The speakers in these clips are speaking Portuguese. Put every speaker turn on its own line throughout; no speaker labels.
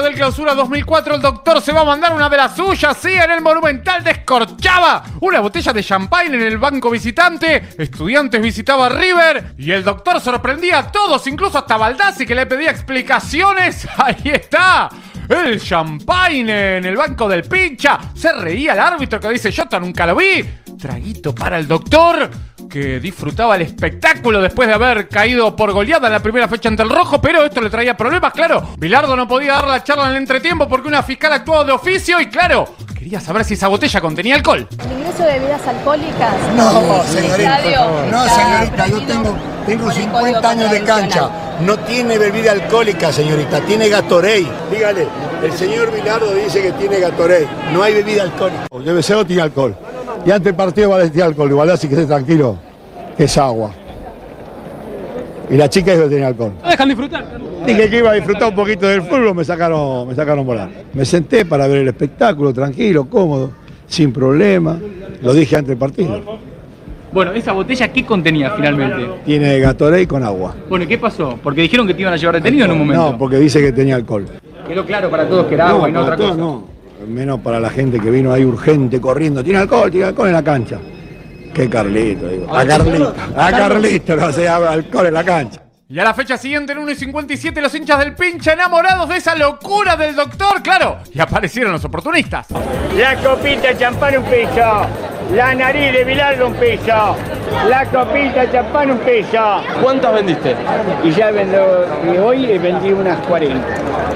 Del clausura 2004, el doctor se va a mandar una de las suyas, sí, en el Monumental descorchaba una botella de champagne en el banco visitante, estudiantes visitaba River y el doctor sorprendía a todos, incluso hasta Baldassi que le pedía explicaciones, ahí está. El champagne en el banco del pincha. Se reía el árbitro que dice, yo nunca lo vi. Traguito para el doctor que disfrutaba el espectáculo después de haber caído por goleada en la primera fecha ante el rojo, pero esto le traía problemas, claro. Bilardo no podía dar la charla en el entretiempo porque una fiscal actuó de oficio y claro, quería saber si esa botella contenía alcohol.
¿El ingreso de bebidas alcohólicas?
No, señorita. No, señorita, yo tengo, tengo
por el
50
Código
años de cancha. No tiene bebida alcohólica, señorita, tiene Gatorade. Dígale, el señor Bilardo dice que tiene Gatorade. No hay bebida alcohólica.
Debe ser o tiene alcohol. Y antes del partido vale tiene alcohol, igual así que esté tranquilo, que es agua. Y la chica dijo que tenía alcohol.
dejan disfrutar.
Dije que iba a disfrutar un poquito del fútbol, me sacaron, me sacaron volar. Me senté para ver el espectáculo, tranquilo, cómodo, sin problema. Lo dije antes del partido.
Bueno, esa botella, ¿qué contenía finalmente?
Tiene Gatorade con agua.
Bueno, ¿qué pasó? Porque dijeron que te iban a llevar detenido en un momento.
No, porque dice que tenía alcohol.
Quedó claro para todos que era agua y no otra cosa.
no. Menos para la gente que vino ahí urgente, corriendo. Tiene alcohol, tiene alcohol en la cancha. Qué Carlito, digo. A Carlito, a Carlito, no se habla alcohol en la cancha.
Y a la fecha siguiente, en 1 y 57, los hinchas del pincha enamorados de esa locura del doctor, claro. Y aparecieron los oportunistas.
La copita champán un peso. La nariz de Bilardo un peso. La copita de champán un peso.
¿Cuántas vendiste?
Y ya vendo, y hoy vendí unas 40.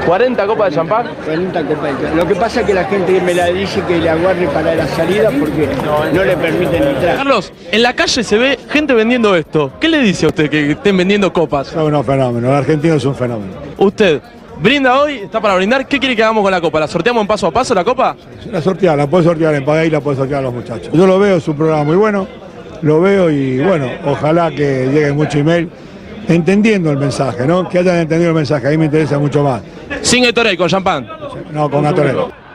¿40 copas de champán?
40 copas. de- Lo que pasa es que la gente me la dice que la guarde para la salida porque no le permiten entrar.
Carlos, en la calle se ve gente vendiendo esto. ¿Qué le dice a usted que estén vendiendo copas?
Son unos fenómenos, el argentino es un fenómeno.
Usted, brinda hoy, está para brindar. ¿Qué quiere que hagamos con la copa? ¿La sorteamos en paso a paso la copa?
La sortear, la puede sortear en Pagay, la puede sortear a los muchachos. Yo lo veo, es un programa muy bueno, lo veo y bueno, ojalá que llegue mucho email entendiendo el mensaje, ¿no? Que hayan entendido el mensaje, ahí me interesa mucho más.
Sin Gatorade, con champán.
No, con Gatorade.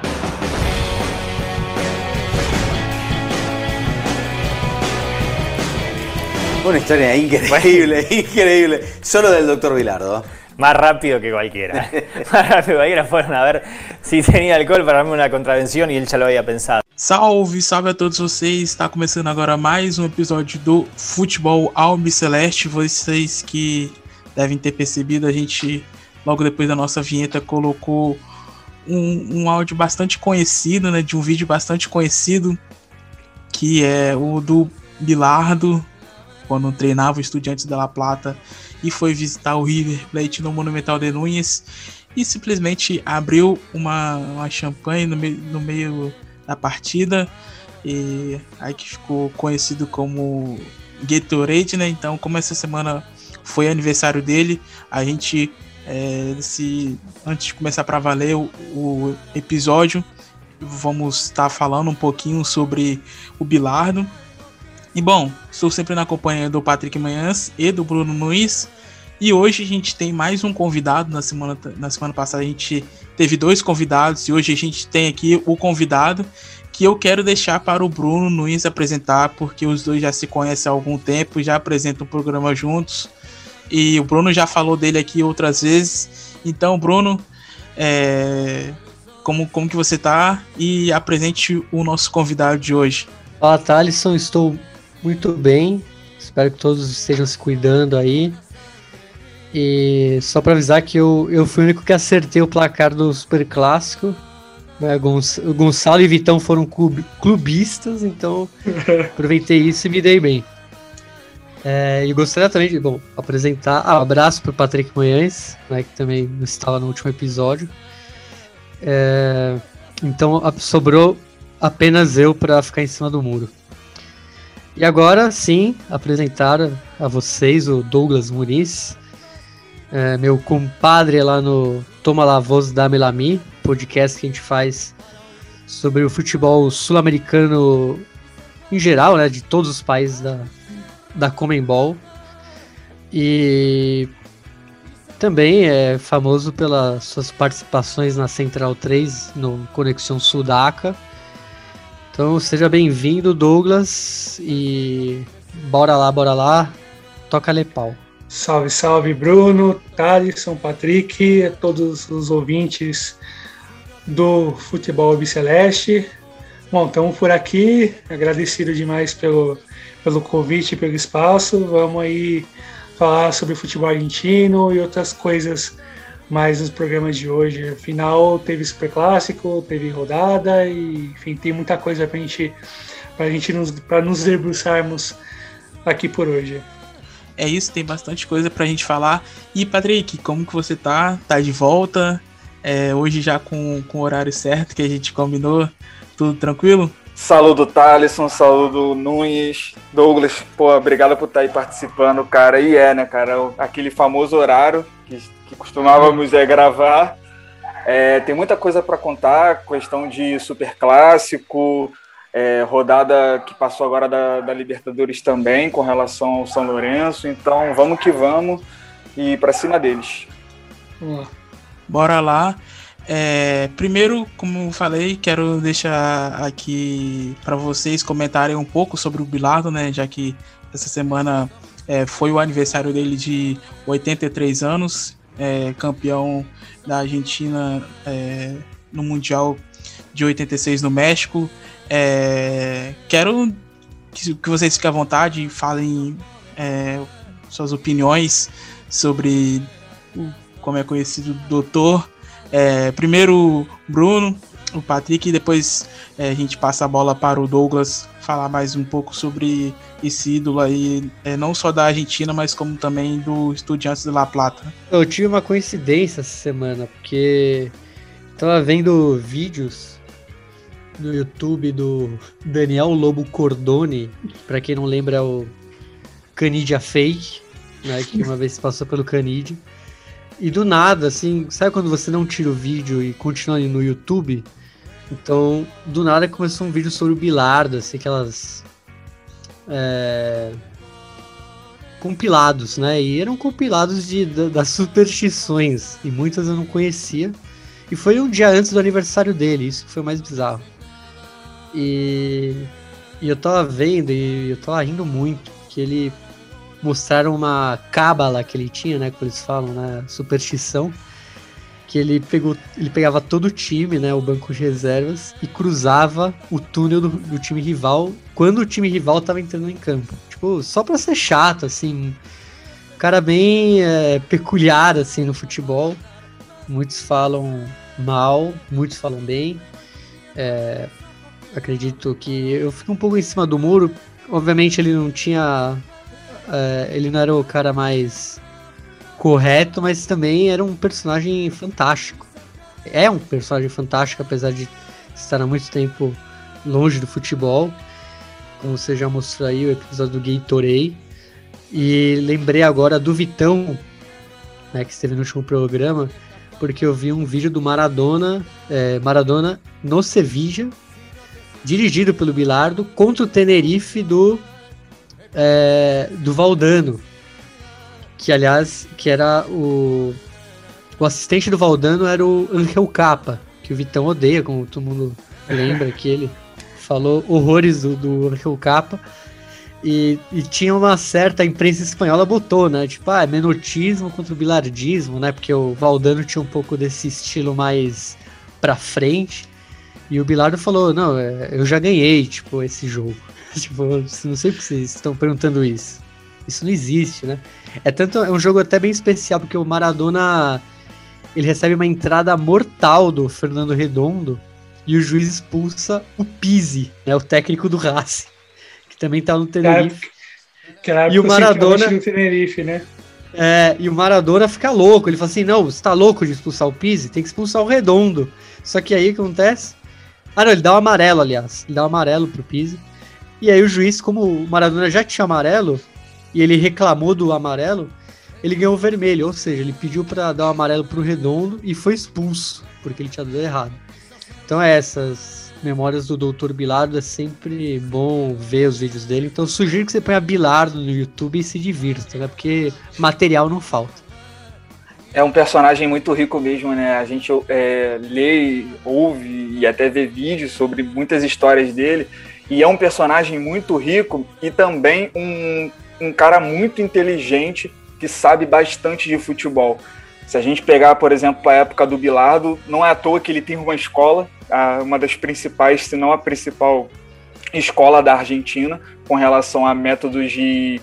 Una historia increíble, increíble. Solo del doctor Bilardo.
Más rápido que cualquiera. Más rápido que cualquiera fueron a ver si tenía alcohol para darme una contravención y él ya lo había pensado.
Salve, salve a todos vocês. Está começando agora mais um episódio do Futebol Albi Celeste. Vocês que devem ter percebido, a gente, logo depois da nossa vinheta, colocou um, um áudio bastante conhecido, né? De um vídeo bastante conhecido, que é o do Bilardo, quando treinava o Estudiantes da La Plata e foi visitar o River Plate no Monumental de Núñez e simplesmente abriu uma, uma champanhe no meio, no meio da partida e aí que ficou conhecido como Gatorade, né? Então, como essa semana foi aniversário dele, a gente é, se antes de começar para valer o, o episódio, vamos estar falando um pouquinho sobre o Bilardo. E bom, estou sempre na companhia do Patrick Manhãs e do Bruno Nuiz. E hoje a gente tem mais um convidado. Na semana, na semana passada a gente teve dois convidados e hoje a gente tem aqui o convidado que eu quero deixar para o Bruno Nuiz apresentar, porque os dois já se conhecem há algum tempo, já apresentam o programa juntos. E o Bruno já falou dele aqui outras vezes. Então, Bruno, é, como, como que você tá? E apresente o nosso convidado de hoje.
Fala, Thalisson, estou muito bem. Espero que todos estejam se cuidando aí. E só para avisar que eu, eu fui o único que acertei o placar do Super Clássico. Né, Gonçalo e Vitão foram club- clubistas, então aproveitei isso e me dei bem. É, e gostaria também de bom, apresentar. Ah, um abraço para o Patrick Manhães, né, que também estava no último episódio. É, então sobrou apenas eu para ficar em cima do muro. E agora sim, apresentar a vocês o Douglas Muniz, é, meu compadre lá no Toma La Voz da Melami, podcast que a gente faz sobre o futebol sul-americano em geral, né, de todos os países da, da Comembol. E também é famoso pelas suas participações na Central 3, no Conexão Sudaca. Então seja bem-vindo, Douglas, e bora lá, bora lá, toca-lhe pau.
Salve, salve, Bruno, Thalisson, Patrick, todos os ouvintes do Futebol Biceleste. Bom, estamos por aqui, agradecido demais pelo, pelo convite, pelo espaço. Vamos aí falar sobre futebol argentino e outras coisas mais nos programas de hoje. Afinal, teve super clássico, teve rodada e enfim, tem muita coisa para gente, a gente nos, para nos debruçarmos aqui por hoje.
É isso, tem bastante coisa pra gente falar. E Patrick, como que você tá? Tá de volta? É, hoje já com, com o horário certo que a gente combinou? Tudo tranquilo?
Saludo Thaleson, saludo Nunes, Douglas, pô, obrigado por estar aí participando, cara. E é, né, cara, aquele famoso horário que, que costumávamos é, gravar. É, tem muita coisa para contar, questão de super clássico, é, rodada que passou agora da, da, Libertadores também, com relação ao São Lourenço. Então vamos que vamos e para cima deles.
Bora lá. É, primeiro, como falei, quero deixar aqui para vocês comentarem um pouco sobre o Bilardo, né? Já que essa semana é, foi o aniversário dele de 83 anos, é, campeão da Argentina é, no Mundial de 86 no México. É, quero que, que, vocês fiquem à vontade e falem é, suas opiniões sobre o, como é conhecido o doutor. É, primeiro Bruno, o Patrick, e depois é, a gente passa a bola para o Douglas falar mais um pouco sobre esse ídolo aí, é, não só da Argentina, mas como também do Estudiantes de La Plata.
Eu tive uma coincidência essa semana, porque estava vendo vídeos no YouTube do Daniel Lobo Cordone, para quem não lembra é o Canidia Fake, né, que uma vez passou pelo Canidia. E do nada, assim, sabe quando você não tira o vídeo e continua no YouTube? Então, do nada começou um vídeo sobre o Bilardo, assim, aquelas. É, compilados, né? E eram compilados de, das superstições, e muitas eu não conhecia. E foi um dia antes do aniversário dele, isso que foi mais bizarro. E, e eu tava vendo e eu tava rindo muito, que ele mostraram uma cábala que ele tinha, né, como eles falam, né, superstição, que ele pegou, ele pegava todo o time, né, o banco de reservas e cruzava o túnel do, do time rival quando o time rival tava entrando em campo. Tipo, só pra ser chato, assim, cara bem é, peculiar, assim, no futebol. Muitos falam mal, muitos falam bem. É, acredito que eu fico um pouco em cima do muro. Obviamente ele não tinha. É, ele não era o cara mais correto, mas também era um personagem fantástico. É um personagem fantástico, apesar de estar há muito tempo longe do futebol. Como você já mostrou aí, o episódio do Gatorade. E lembrei agora do Vitão, né, que esteve no último programa, porque eu vi um vídeo do Maradona, é, Maradona no Sevilla, dirigido pelo Bilardo, contra o Tenerife do, é, do Valdano. Que, aliás, que era o... O assistente do Valdano era o Angel Capa, que o Vitão odeia, como todo mundo lembra, que ele falou horrores do, do Angel Capa. E, e, tinha uma certa imprensa espanhola botou, né? Tipo, ah, é menotismo contra o bilardismo, né? Porque o Valdano tinha um pouco desse estilo mais pra frente. E o Bilardo falou, não, é, eu já ganhei, tipo, esse jogo. tipo, não sei por que vocês estão perguntando isso. Isso não existe, né? É tanto é um jogo até bem especial, porque o Maradona ele recebe uma entrada mortal do Fernando Redondo e o juiz expulsa o Pizzi, né, o técnico do Racing, que também tá no Tenerife.
e o Maradona no Tenerife, né?
É, e o Maradona fica louco, ele fala assim: "Não, você tá louco de expulsar o Pizzi? Tem que expulsar o Redondo". Só que aí o que acontece? Ah, não, ele dá o um amarelo, aliás. Ele dá o um amarelo pro Pise. E aí o juiz, como o Maradona já tinha amarelo, e ele reclamou do amarelo, ele ganhou o vermelho. Ou seja, ele pediu para dar o amarelo pro Redondo e foi expulso, porque ele tinha dado errado. Então é essas Memórias do Dr. Bilardo, é sempre bom ver os vídeos dele. Então sugiro que você ponha Bilardo no YouTube e se divirta, né? Porque material não falta.
É um personagem muito rico mesmo, né? A gente é, lê, ouve e até vê vídeos sobre muitas histórias dele. E é um personagem muito rico e também um, um cara muito inteligente que sabe bastante de futebol. Se a gente pegar, por exemplo, a época do Bilardo, não é à toa que ele tem uma escola, uma das principais, se não a principal escola da Argentina, com relação a métodos de,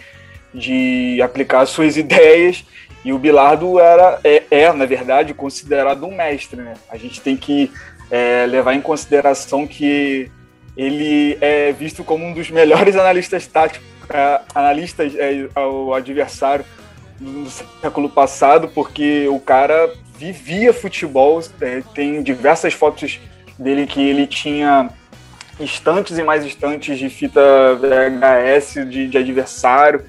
de aplicar suas ideias. E o Bilardo era, é, é, na verdade, considerado um mestre. Né? A gente tem que é, levar em consideração que ele é visto como um dos melhores analistas táticos, é, analistas é, ao adversário do século passado, porque o cara vivia futebol. É, tem diversas fotos dele que ele tinha estantes e mais estantes de fita VHS de, de adversário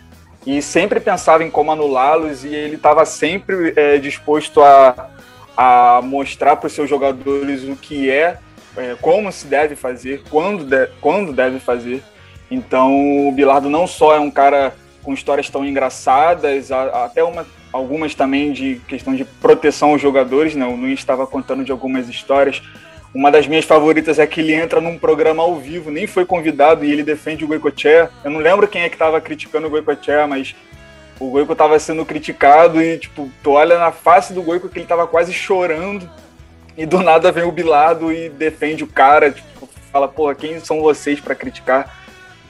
e sempre pensava em como anulá-los e ele estava sempre é, disposto a, a mostrar para os seus jogadores o que é, é, como se deve fazer, quando, de, quando deve fazer. Então o Bilardo não só é um cara com histórias tão engraçadas, até uma, algumas também de questão de proteção aos jogadores, né? O Nunes estava contando de algumas histórias. Uma das minhas favoritas é que ele entra num programa ao vivo, nem foi convidado e ele defende o Goicoechea. Eu não lembro quem é que estava criticando o Goicoechea, mas o Goico estava sendo criticado e, tipo, tu olha na face do Goico que ele estava quase chorando e do nada vem o Bilado e defende o cara, tipo, fala, porra, quem são vocês para criticar?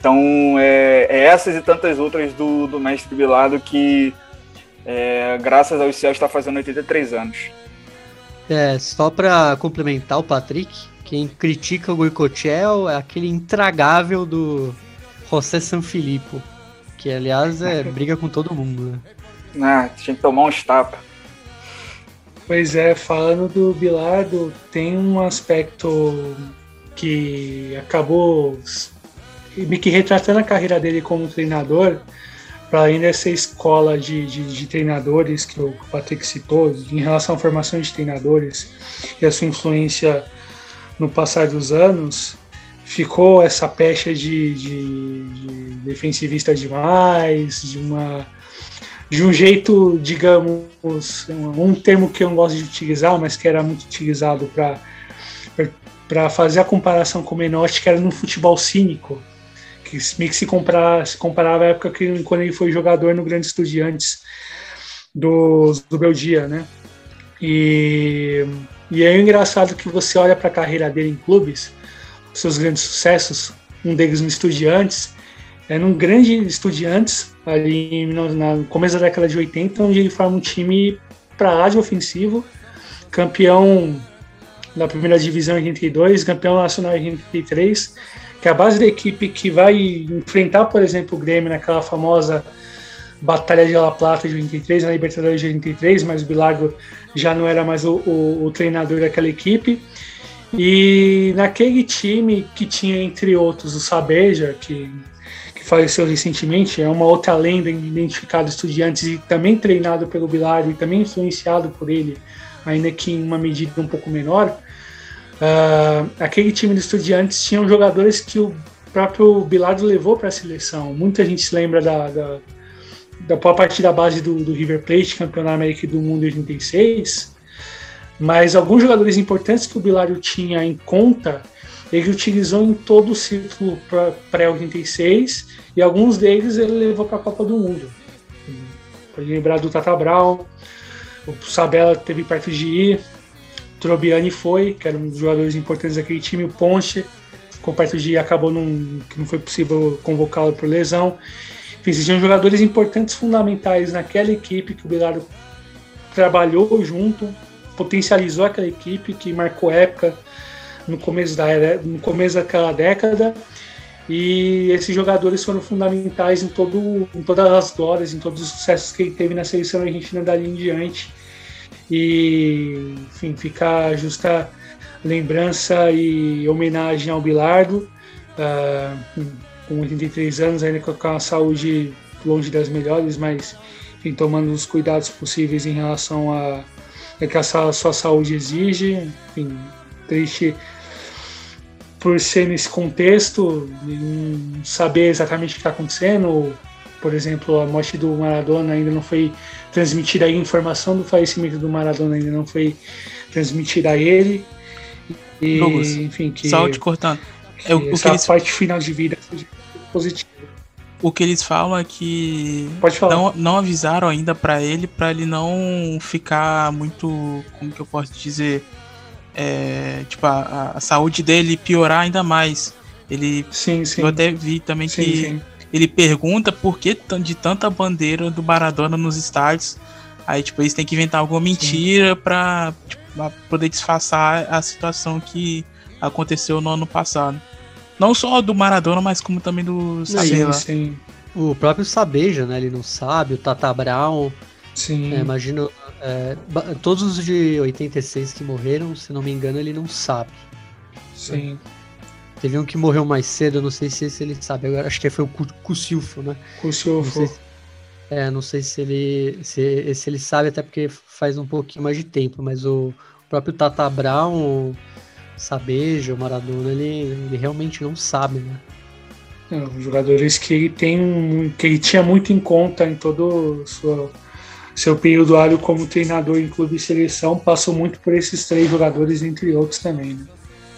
Então, é, é, essas e tantas outras do, do mestre Bilardo que, é, graças aos céus, está fazendo 83 anos.
É, só para complementar o Patrick, quem critica o Goicoechea é aquele intragável do José Sanfilippo, que aliás é briga com todo mundo.
Né? Ah, tinha que tomar uns tapas.
Pois é, falando do Bilardo, tem um aspecto que acabou me que retratando a carreira dele como treinador, para além dessa escola de, de, de, treinadores que o Patrick citou, em relação à formação de treinadores e a sua influência no passar dos anos, ficou essa pecha de, de, de defensivista demais, de uma de um jeito, digamos, um termo que eu não gosto de utilizar, mas que era muito utilizado para fazer a comparação com o Menotti, que era no futebol cínico, que meio que se, se comparava à época que, quando ele foi jogador no Grande Estudiantes do, do Belgia, né? E, e é engraçado que você olha para a carreira dele em clubes, seus grandes sucessos, um deles no Estudiantes, é num grande Estudiantes, ali no, no começo da década de 80, onde ele forma um time para lá ofensivo, campeão da primeira divisão em 82, campeão nacional em 83, que a base da equipe que vai enfrentar, por exemplo, o Grêmio naquela famosa Batalha de La Plata de 83, na Libertadores de 83, mas o Bilardo já não era mais o, o, o treinador daquela equipe. E naquele time que tinha, entre outros, o Sabeja, que, que faleceu recentemente, é uma outra lenda identificada estudiantes e também treinado pelo Bilardo e também influenciado por ele, ainda que em uma medida um pouco menor. Uh, aquele time de estudiantes tinham jogadores que o próprio Bilardo levou para a seleção. Muita gente se lembra da, da, da parte da base do, do River Plate, campeão da América do Mundo em 86, mas alguns jogadores importantes que o Bilardo tinha em conta, ele utilizou em todo o ciclo pré-86 e alguns deles ele levou para a Copa do Mundo. Pode lembrar do Tata Brown, o Sabella teve perto de ir, Trobiani foi, que era um dos jogadores importantes daquele time, o Ponche, com perto de acabou num, que não foi possível convocá-lo por lesão. Enfim, existiam jogadores importantes, fundamentais naquela equipe que o Bilardo trabalhou junto, potencializou aquela equipe que marcou época no começo, da, no começo daquela década. E esses jogadores foram fundamentais em, todo, em todas as glórias, em todos os sucessos que ele teve na seleção argentina dali em diante e enfim, ficar justa lembrança e homenagem ao Bilardo, uh, com 83 anos, ainda com a saúde longe das melhores, mas enfim, tomando os cuidados possíveis em relação a, a que a sua saúde exige. Enfim, triste por ser nesse contexto, não saber exatamente o que está acontecendo, por exemplo, a morte do Maradona ainda não foi transmitida, a informação do falecimento do Maradona ainda não foi transmitida a ele. E,
Douglas,
enfim, que,
só te cortando.
que
É, o, o que
essa
eles,
parte final de vida seja positiva.
o que eles falam é que
Pode falar.
não, não avisaram ainda pra ele, pra ele não ficar muito, como que eu posso dizer, é, tipo a, a saúde dele piorar ainda mais. Ele,
sim, sim.
eu até vi também
Sim,
que
sim.
Ele pergunta por que de tanta bandeira do Maradona nos estádios. Aí tipo eles têm que inventar alguma mentira pra, tipo, poder disfarçar a situação que aconteceu no ano passado. Não só do Maradona, mas como também do Sabela.
O próprio Sabeja, né? Ele não sabe, o Tata Brown.
Sim.
É, imagino. é, todos os de 86 que morreram, se não me engano, ele não sabe.
Sim.
Teve um que morreu mais cedo, eu não sei se esse ele sabe. Agora acho que foi o Cu- Cusilfo, né?
Cusilfo.
Se- É, não sei se ele se esse ele sabe, até porque faz um pouquinho mais de tempo, mas o próprio Tata Brown, o Sabeja, o Maradona, ele, ele realmente não sabe, né?
É, jogadores que ele tem um- que ele tinha muito em conta em todo o sua- seu período hábil como treinador em clube e seleção, passou muito por esses três jogadores, entre outros também. Né?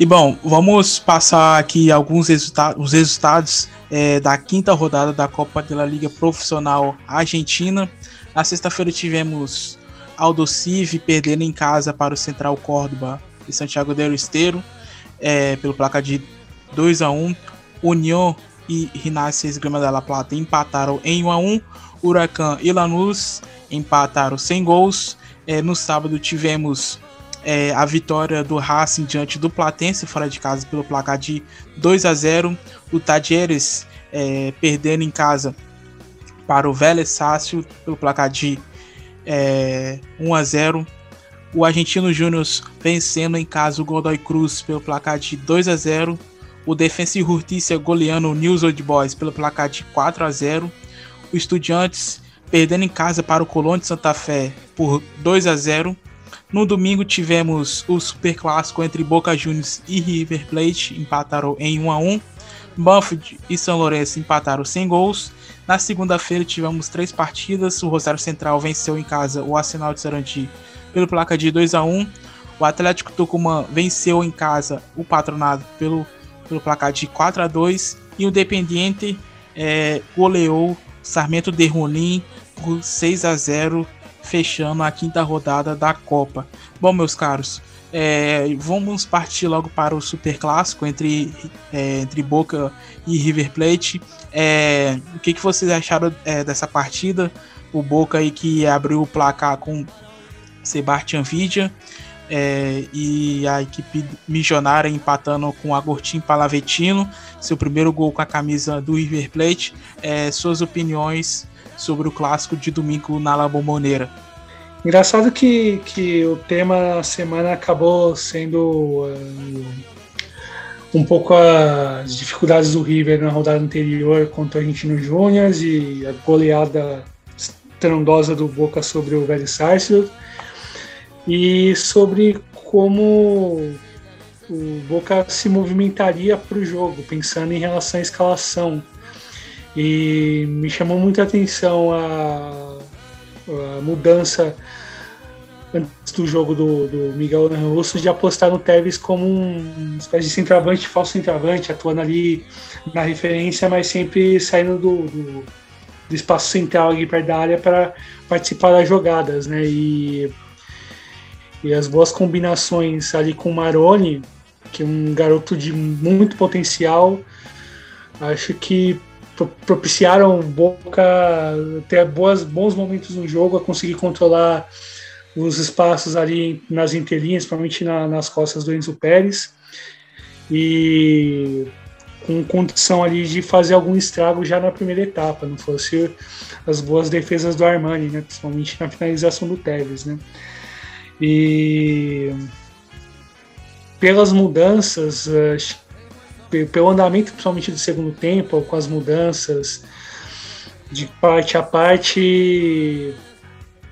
E bom, vamos passar aqui alguns resulta os resultados é, da quinta rodada da Copa da Liga Profissional Argentina. Na sexta-feira tivemos Aldo Civi perdendo em casa para o Central Córdoba e Santiago del Esteiro é, pelo placar de 2 a 1 União e Rinácias Grama da La Plata empataram em 1 a 1 Huracan e Lanús empataram sem gols. É, no sábado tivemos é, a vitória do Racing diante do Platense fora de casa pelo placar de 2 a 0 o Tadieres é, perdendo em casa para o Vélez Sácio pelo placar de é, 1 a 0 o Argentino Júnior vencendo em casa o Godoy Cruz pelo placar de 2 a 0 o Defensa e Justiça goleando o News Old Boys pelo placar de 4 a 0 o Estudiantes perdendo em casa para o Colón de Santa Fé por 2 a 0 no domingo tivemos o super clássico entre Boca Juniors e River Plate, empataram em 1 a 1. Banfield e São Lourenço empataram sem gols. Na segunda-feira tivemos três partidas. O Rosário Central venceu em casa o Arsenal de Sarandi pelo placar de 2 a 1. O Atlético Tucumã venceu em casa o Patronato pelo, pelo placar de 4 a 2 e o Dependiente é, goleou Sarmento de Rolim por 6 a 0 fechando a quinta rodada da Copa. Bom, meus caros, é, vamos partir logo para o super clássico entre, é, entre Boca e River Plate. É, o que, que vocês acharam é, dessa partida? O Boca aí que abriu o placar com Sebastian Vidia é, e a equipe missionária empatando com Agostinho Palavetino, seu primeiro gol com a camisa do River Plate. É, suas opiniões sobre o clássico de domingo na La Bombonera.
Engraçado que, que o tema semana acabou sendo uh, um pouco as dificuldades do River na rodada anterior contra o Argentino Júnior e a goleada estrondosa do Boca sobre o Velho Sarsfield e sobre como o Boca se movimentaria para o jogo, pensando em relação à escalação. E me chamou muita atenção a, a mudança antes do jogo do, do Miguel Russo de apostar no Tevez como um espécie de centroavante, falso centroavante, atuando ali na referência, mas sempre saindo do, do, do espaço central ali perto da área para participar das jogadas, né? E, e as boas combinações ali com o Maroni, que é um garoto de muito potencial, acho que propiciaram Boca ter boas, bons momentos no jogo, a conseguir controlar os espaços ali nas entrelinhas, principalmente na, nas costas do Enzo Pérez, e com condição ali de fazer algum estrago já na primeira etapa, não fosse as boas defesas do Armani, né, principalmente na finalização do Tevez, né. E pelas mudanças, pelo andamento principalmente do segundo tempo, com as mudanças de parte a parte,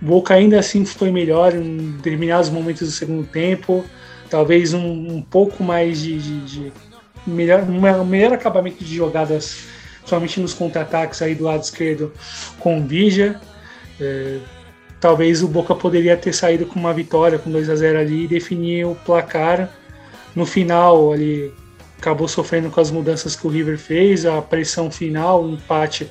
Boca ainda assim foi melhor em determinados momentos do segundo tempo, talvez um, um pouco mais de, de, de, melhor, um melhor acabamento de jogadas, somente nos contra-ataques aí do lado esquerdo com o Vija. É, talvez o Boca poderia ter saído com uma vitória, com 2 a 0 ali e definir o placar. No final, ali acabou sofrendo com as mudanças que o River fez, a pressão final, o empate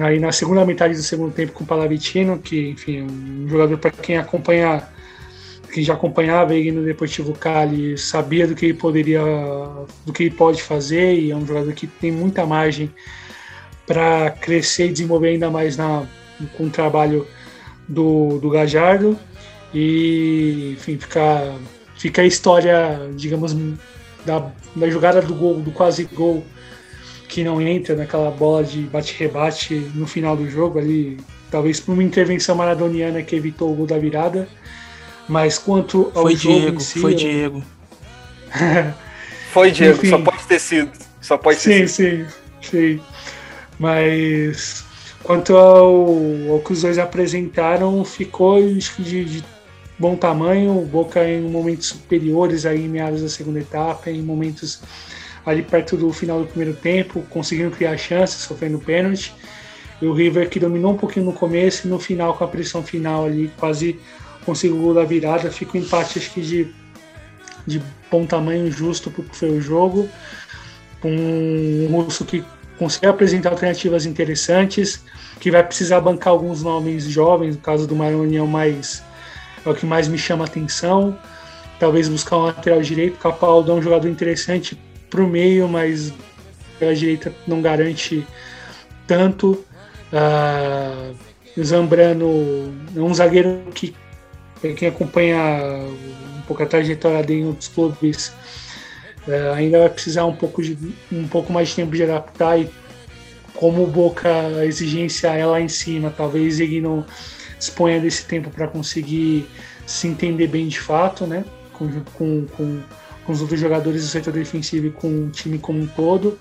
aí na segunda metade do segundo tempo com o Palavitino, que, enfim, um jogador para quem acompanha quem já acompanhava ele no Deportivo Cali sabia do que ele poderia, do que ele pode fazer e é um jogador que tem muita margem para crescer e desenvolver ainda mais na, com o trabalho do, do Gajardo. E enfim fica fica a história digamos da, da jogada do gol do quase gol que não entra naquela bola de bate-rebate no final do jogo ali talvez por uma intervenção maradoniana que evitou o gol da virada mas quanto ao
foi
jogo
Diego,
si,
foi
eu...
Diego.
foi Diego, Enfim, só pode ter sido. Só pode
sim,
ter
sido. Sim, sim. Mas quanto ao, ao, que os dois apresentaram, ficou de, de bom tamanho. O Boca em momentos superiores aí em meados da segunda etapa, em momentos ali perto do final do primeiro tempo, conseguindo criar chances, sofrendo pênalti. E o River que dominou um pouquinho no começo e no final, com a pressão final ali, quase consigo o gol da virada, fica um empate acho que de, de bom tamanho, justo porque foi o jogo. Um, russo que consegue apresentar alternativas interessantes, que vai precisar bancar alguns nomes jovens, no caso do Maroni é o mais é o que mais me chama atenção. Talvez buscar um lateral direito, Capaldo é um jogador interessante para o meio, mas pela direita não garante tanto. Uh, Zambrano é um zagueiro que quem acompanha um pouco a trajetória dele em outros clubes é, ainda vai precisar um pouco, de, um pouco mais de tempo de adaptar e como o Boca a exigência é lá em cima, talvez ele não disponha desse tempo para conseguir se entender bem de fato, né? Com, com, com, com, os outros jogadores do setor defensivo e com o time como um todo.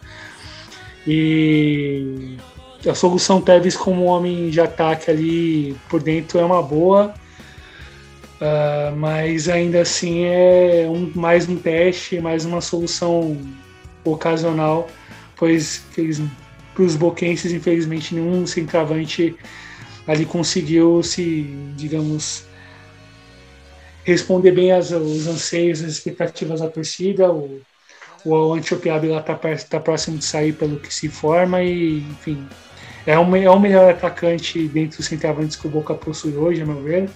E a solução Tevez como homem de ataque ali por dentro é uma boa Uh, mas ainda assim é um, mais um teste, mais uma solução ocasional, pois para os boquenses, infelizmente, nenhum centroavante ali conseguiu se, digamos, responder bem aos anseios, as expectativas da torcida. O, o Antiopiabi lá está tá próximo de sair pelo que se forma e, enfim, é o, é o melhor atacante dentre os centroavantes que o Boca possui hoje, a meu ver.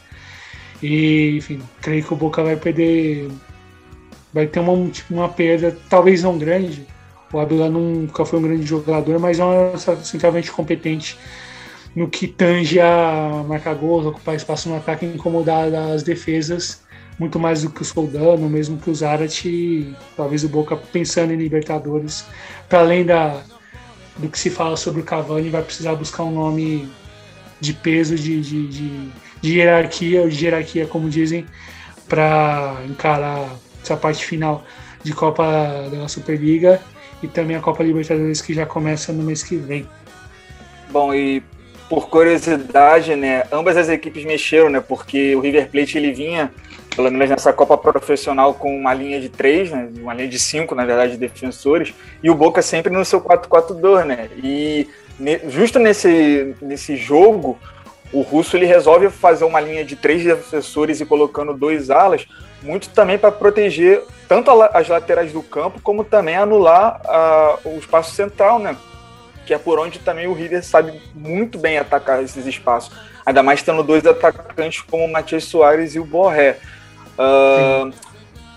E, enfim, creio que o Boca vai perder. Vai ter uma, uma perda, talvez não grande. O Abila nunca foi um grande jogador, mas é um centralmente competente no que tange a marcar gols, ocupar espaço no ataque incomodar as defesas, muito mais do que o Soldano, mesmo que o Zarate, talvez o Boca pensando em Libertadores, para além da, do que se fala sobre o Cavani, vai precisar buscar um nome de peso, de, de, de de hierarquia, ou de hierarquia, como dizem, para encarar essa parte final de Copa da Superliga e também a Copa Libertadores que já começa no mês que vem.
Bom, e por curiosidade, né, ambas as equipes mexeram, né, porque o River Plate ele vinha, pelo menos nessa Copa profissional, com uma linha de três, né, uma linha de cinco, na verdade, de defensores, e o Boca sempre no seu 4-4-2, né, e justo nesse, nesse jogo, o Russo ele resolve fazer uma linha de três defensores e colocando dois alas, muito também para proteger tanto as laterais do campo, como também anular uh, o espaço central, né? Que é por onde também o River sabe muito bem atacar esses espaços. Ainda mais tendo dois atacantes como o Matias Soares e o Borré. Uh,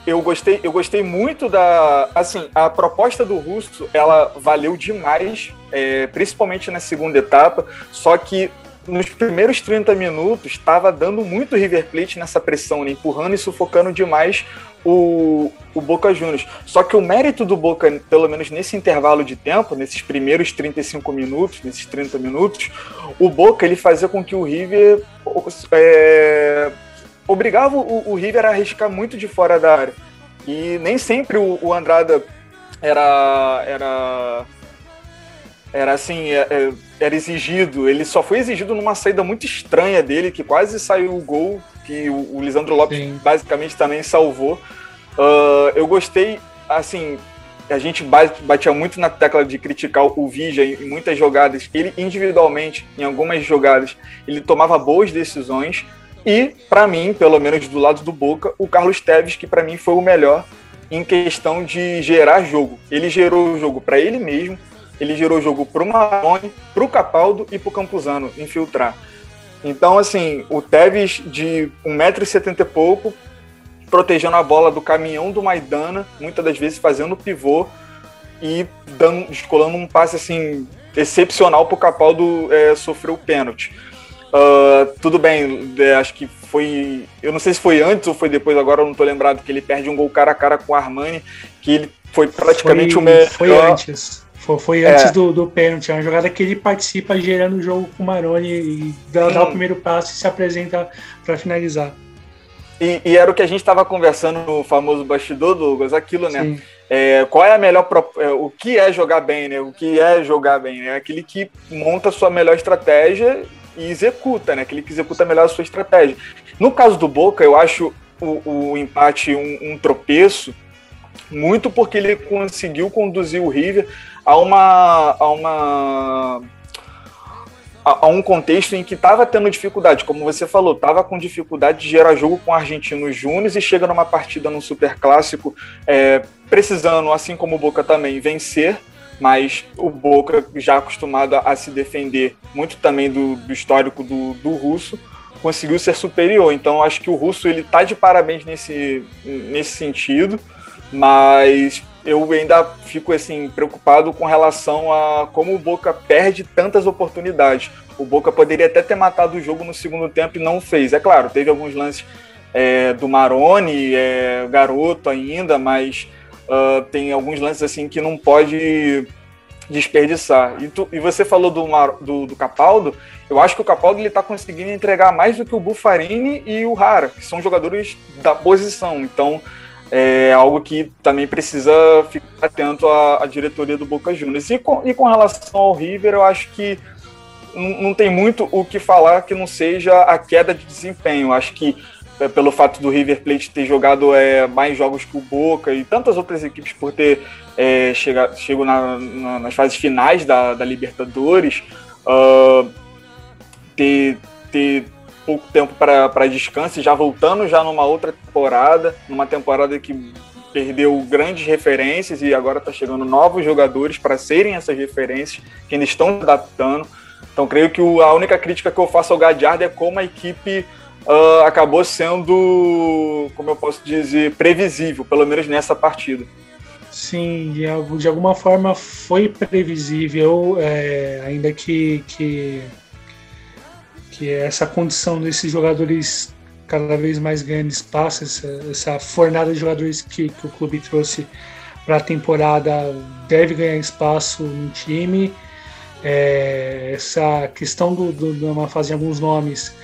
eu gostei, eu gostei muito da. Assim, a proposta do Russo ela valeu demais, é, principalmente na segunda etapa. Só que nos primeiros 30 minutos estava dando muito River Plate nessa pressão, né? empurrando e sufocando demais o, o Boca Juniors. Só que o mérito do Boca, pelo menos nesse intervalo de tempo, nesses primeiros 35 minutos, nesses 30 minutos, o Boca ele fazia com que o River é, obrigava o, o, River a arriscar muito de fora da área. E nem sempre o, o Andrada era, era era assim, é, é, era exigido. Ele só foi exigido numa saída muito estranha dele, que quase saiu o gol, que o, Lisandro Lopes Sim. basicamente também salvou. Uh, eu gostei, assim, a gente batia muito na tecla de criticar o Vigia em muitas jogadas. Ele individualmente, em algumas jogadas, ele tomava boas decisões. E, para mim, pelo menos do lado do Boca, o Carlos Teves, que para mim foi o melhor em questão de gerar jogo. Ele gerou o jogo para ele mesmo, ele gerou o jogo para o Maroni, para o Capaldo e para o Campuzano infiltrar. Então, assim, o Teves de 1,70m e pouco, protegendo a bola do caminhão do Maidana, muitas das vezes fazendo pivô e dando, descolando um passe assim excepcional para o Capaldo é, sofrer o pênalti. Uh, tudo bem, é, acho que foi. Eu não sei se foi antes ou foi depois, agora eu não estou lembrado, que ele perde um gol cara a cara com o Armani, que ele foi praticamente
foi,
o melhor.
Foi antes. Foi, foi antes é. do, do pênalti. É uma jogada que ele participa gerando o jogo com o Maroni e dá, dá o primeiro passo e se apresenta para finalizar.
E, e, era o que a gente estava conversando no famoso bastidor, Douglas, aquilo, né? É, qual é a melhor. É, o que é jogar bem, né? O que é jogar bem? É aquele que monta a sua melhor estratégia e executa, né? Aquele que executa melhor a sua estratégia. No caso do Boca, eu acho o, o empate um, um tropeço, muito porque ele conseguiu conduzir o River a uma. A uma a, um contexto em que estava tendo dificuldade, como você falou, estava com dificuldade de gerar jogo com argentinos júniores e chega numa partida no super clássico é, precisando, assim como o Boca também, vencer mas o Boca, já acostumado a, se defender muito também do, do histórico do, do, russo, conseguiu ser superior. Então acho que o russo ele tá de parabéns nesse, nesse sentido, mas eu ainda fico assim preocupado com relação a como o Boca perde tantas oportunidades. O Boca poderia até ter matado o jogo no segundo tempo e não fez. É claro, teve alguns lances é, do Maroni, é, garoto ainda, mas uh, tem alguns lances assim que não pode desperdiçar. E, tu, e você falou do, do, do, Capaldo, eu acho que o Capaldo ele está conseguindo entregar mais do que o Buffarini e o Rara, que são jogadores da posição. Então é algo que também precisa ficar atento à, à diretoria do Boca Juniors. E com, e com relação ao River, eu acho que não, tem muito o que falar que não seja a queda de desempenho. Acho que é, pelo fato do River Plate ter jogado é, mais jogos que o Boca e tantas outras equipes por ter é, chegado, chego na, na, nas fases finais da, da Libertadores, uh, ter, ter pouco tempo para descanso e já voltando já numa outra temporada, numa temporada que perdeu grandes referências e agora está chegando novos jogadores para serem essas referências que ainda estão adaptando. Então creio que o, a única crítica que eu faço ao Gadiardo é como a equipe uh, acabou sendo, como eu posso dizer, previsível, pelo menos nessa partida.
Sim, de alguma forma foi previsível, é, ainda que, que, que essa condição desses jogadores cada vez mais ganhando espaço, essa, essa fornada de jogadores que, que o clube trouxe para a temporada deve ganhar espaço no time. É, essa questão do, do, de uma fase de alguns nomes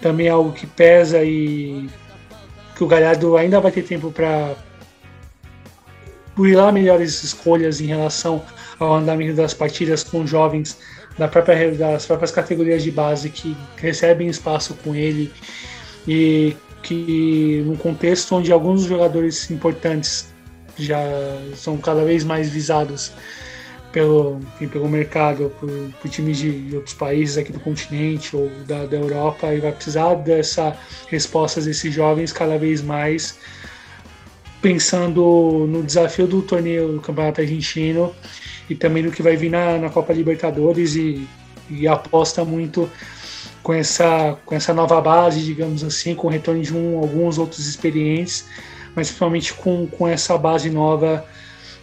também é algo que pesa e que o Galhardo ainda vai ter tempo para burilar melhores escolhas em relação ao andamento das partidas com jovens da própria, das próprias categorias de base que recebem espaço com ele e que num contexto onde alguns jogadores importantes já são cada vez mais visados pelo, enfim, pelo mercado, por, por, times de outros países aqui do continente ou da, da Europa e vai precisar dessa respostas desses jovens cada vez mais pensando no desafio do torneio do Campeonato Argentino e também no que vai vir na, na Copa Libertadores e, e aposta muito com essa, com essa nova base, digamos assim, com o retorno de um, alguns outros experientes, mas principalmente com, com essa base nova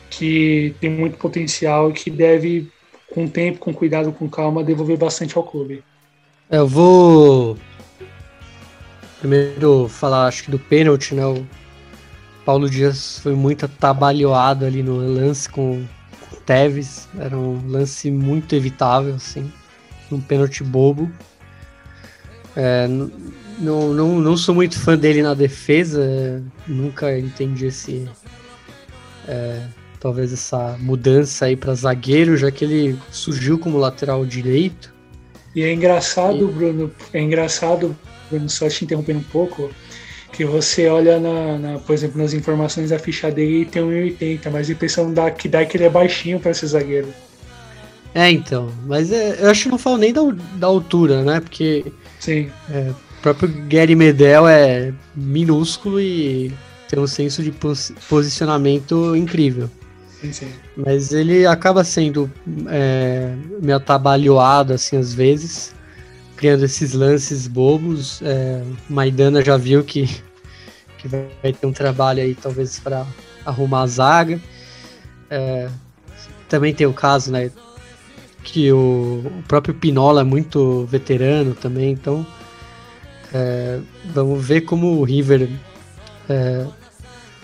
que tem muito potencial e que deve, com tempo, com cuidado, com calma, devolver bastante ao clube.
É, eu vou primeiro falar, acho que do pênalti, né? Paulo Dias foi muito atabalhoado ali no lance com o Tevez. Era um lance muito evitável, assim. Um pênalti bobo. É, não, não, não sou muito fã dele na defesa. Nunca entendi esse. É, talvez essa mudança aí para zagueiro, já que ele surgiu como lateral direito.
E é engraçado, e... Bruno, é engraçado, Bruno, só te interrompendo um pouco, Que você olha, na, na, por exemplo, nas informações da ficha dele e tem 1,80, mas a impressão dá, que dá é que ele é baixinho para ser zagueiro.
É, então. Mas é, eu acho que não falo nem da, da altura, né? Porque.
Sim.
É, o próprio Gary Medel é minúsculo e tem um senso de pos posicionamento incrível.
Sim, sim.
Mas ele acaba sendo é, meio atabalhoado, assim, às vezes, criando esses lances bobos. É, Maidana já viu que, que vai ter um trabalho aí, talvez, para arrumar a zaga. É, também tem o caso, né, que o, o, próprio Pinola é muito veterano também, então é, vamos ver como o River é,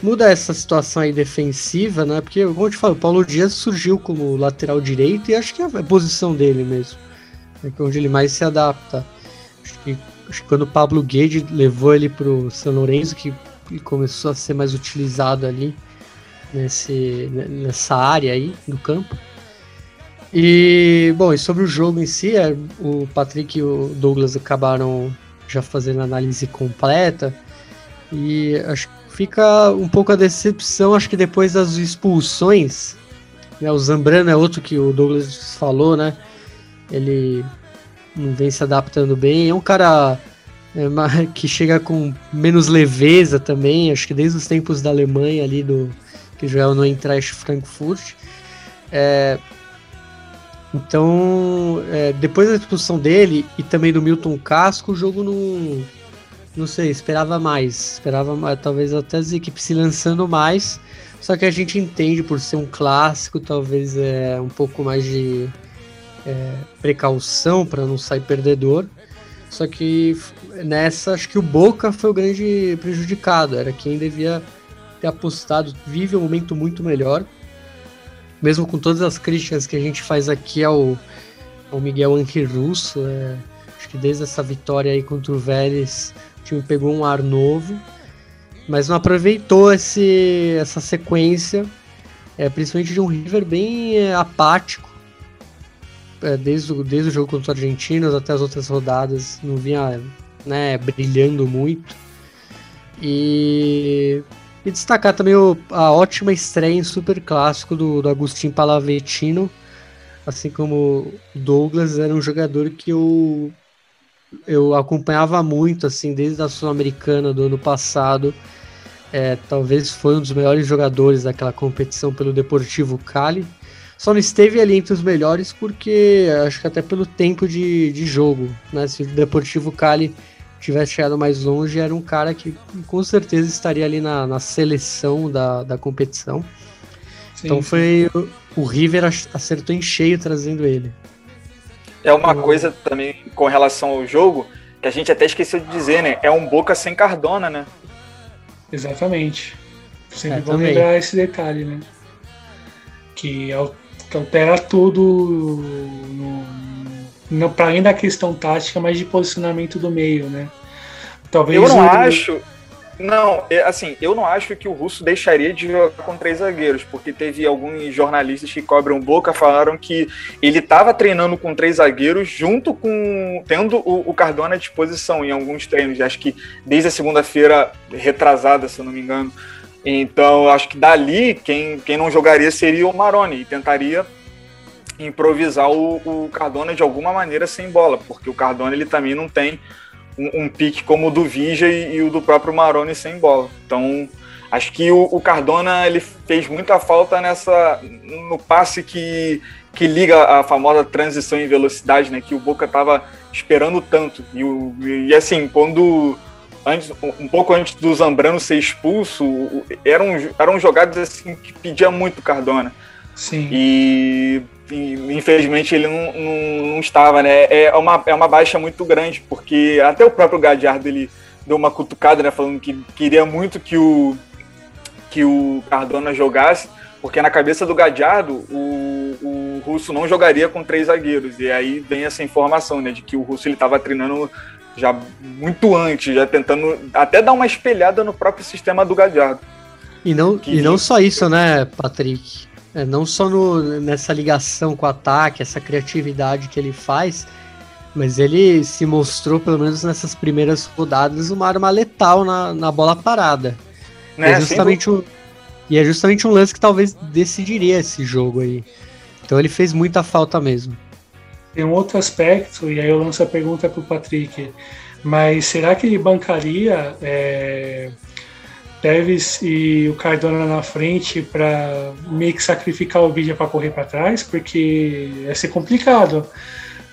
muda essa situação aí defensiva, né? Porque, como eu te falo, o Paulo Dias surgiu como lateral direito e acho que é a posição dele mesmo. É onde ele mais se adapta. Acho que, acho que quando o Pablo Guede levou ele pro São Lourenço, que começou a ser mais utilizado ali nesse, nessa área aí do campo. E, bom, e sobre o jogo em si, é, o Patrick e o Douglas acabaram já fazendo análise completa. E acho que fica um pouco a decepção, acho que depois das expulsões. Né, o Zambrano é outro que o Douglas falou, né? Ele não vem se adaptando bem. É um cara é, que chega com menos leveza também, acho que desde os tempos da Alemanha ali, do que jogava no Eintracht Frankfurt. É, então, é, depois da expulsão dele e também do Milton Casco, o jogo não. Não sei, esperava mais. Esperava talvez até as equipes se lançando mais. Só que a gente entende por ser um clássico, talvez é um pouco mais de é, precaução para não sair perdedor. Só que nessa, acho que o Boca foi o grande prejudicado. Era quem devia ter apostado. Vive um momento muito melhor mesmo com todas as críticas que a gente faz aqui ao, ao Miguel Anque Russo, é, acho que desde essa vitória aí contra o Vélez, o time pegou um ar novo, mas não aproveitou esse, essa sequência, é, principalmente de um River bem é, apático, desde, o, desde o jogo contra os argentinos até as outras rodadas, não vinha né, brilhando muito. E e destacar também o, a ótima estreia em super clássico do, do Agostinho Palavetino, assim como Douglas era um jogador que eu, eu acompanhava muito, assim, desde a Sul-Americana do ano passado. É, talvez foi um dos melhores jogadores daquela competição pelo Deportivo Cali. Só não esteve ali entre os melhores porque acho que até pelo tempo de, de jogo, né? Se o Deportivo Cali tivesse chegado mais longe, era um cara que com certeza estaria ali na, na seleção da, da competição. Sim, então foi sim. o, o River acertou em cheio trazendo ele.
É uma então, coisa também com relação ao jogo que a gente até esqueceu de dizer, né? É um Boca sem Cardona, né?
Exatamente. Sempre é, bom lembrar esse detalhe, né? Que, que altera tudo no, não para além da questão tática, mas de posicionamento do meio, né?
Talvez eu não o... acho. Não, é, assim, eu não acho que o Russo deixaria de jogar com três zagueiros, porque teve alguns jornalistas que cobram boca falaram que ele estava treinando com três zagueiros junto com tendo o, o Cardona à disposição em alguns treinos, acho que desde a segunda-feira retrasada, se eu não me engano. Então, acho que dali quem, quem não jogaria seria o Maroni e tentaria improvisar o, o, Cardona de alguma maneira sem bola, porque o Cardona ele também não tem um, um pique como o do Vija e, e, o do próprio Maroni sem bola. Então, acho que o, o, Cardona ele fez muita falta nessa no passe que, que liga a famosa transição em velocidade, né, que o Boca estava esperando tanto. E, o, e assim, quando antes, um pouco antes do Zambrano ser expulso, eram, eram jogadas assim que pedia muito Cardona.
Sim.
E infelizmente ele não, não, não, estava, né? É uma, é uma baixa muito grande, porque até o próprio Gadiardo ele deu uma cutucada, né? Falando que queria muito que o, que o Cardona jogasse, porque na cabeça do Gadiardo o, o Russo não jogaria com três zagueiros. E aí vem essa informação, né? De que o Russo ele estava treinando já muito antes, já tentando até dar uma espelhada no próprio sistema do Gadiardo.
E não, que... e não só isso, né, Patrick? É, não só no, nessa ligação com o ataque, essa criatividade que ele faz, Mas ele se mostrou, pelo menos nessas primeiras rodadas, uma arma letal na, na bola parada.
Né,
e, é justamente um, e é justamente um lance que talvez decidiria esse jogo aí. Então ele fez muita falta mesmo.
Tem um outro aspecto, e aí eu lanço a pergunta para o Patrick. Mas será que ele bancaria é, Teves e o Cardona na frente para meio que sacrificar o vídeo para correr para trás? Porque ia ser complicado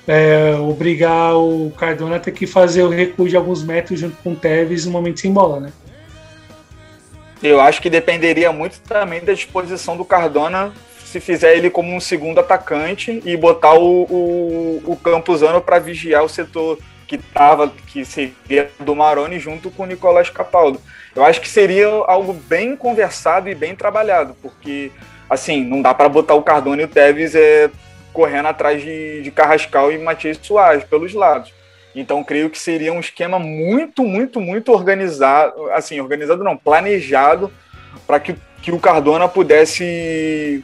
é, obrigar o Cardona a ter que fazer o recuo de alguns metros junto com o Tevez no momento sem bola, né?
Eu acho que dependeria muito também da disposição do Cardona se fizer ele como um segundo atacante e botar o, o, o Campuzano para vigiar o setor que tava, que seria do Maroni junto com o Nicolás Capaldo. Eu acho que seria algo bem conversado e bem trabalhado, porque assim, não dá para botar o Cardona e o Tevez é, correndo atrás de, de Carrascal e Matias Soares pelos lados. Então, creio que seria um esquema muito, muito, muito organizado, assim, organizado não, planejado para que, que o Cardona pudesse,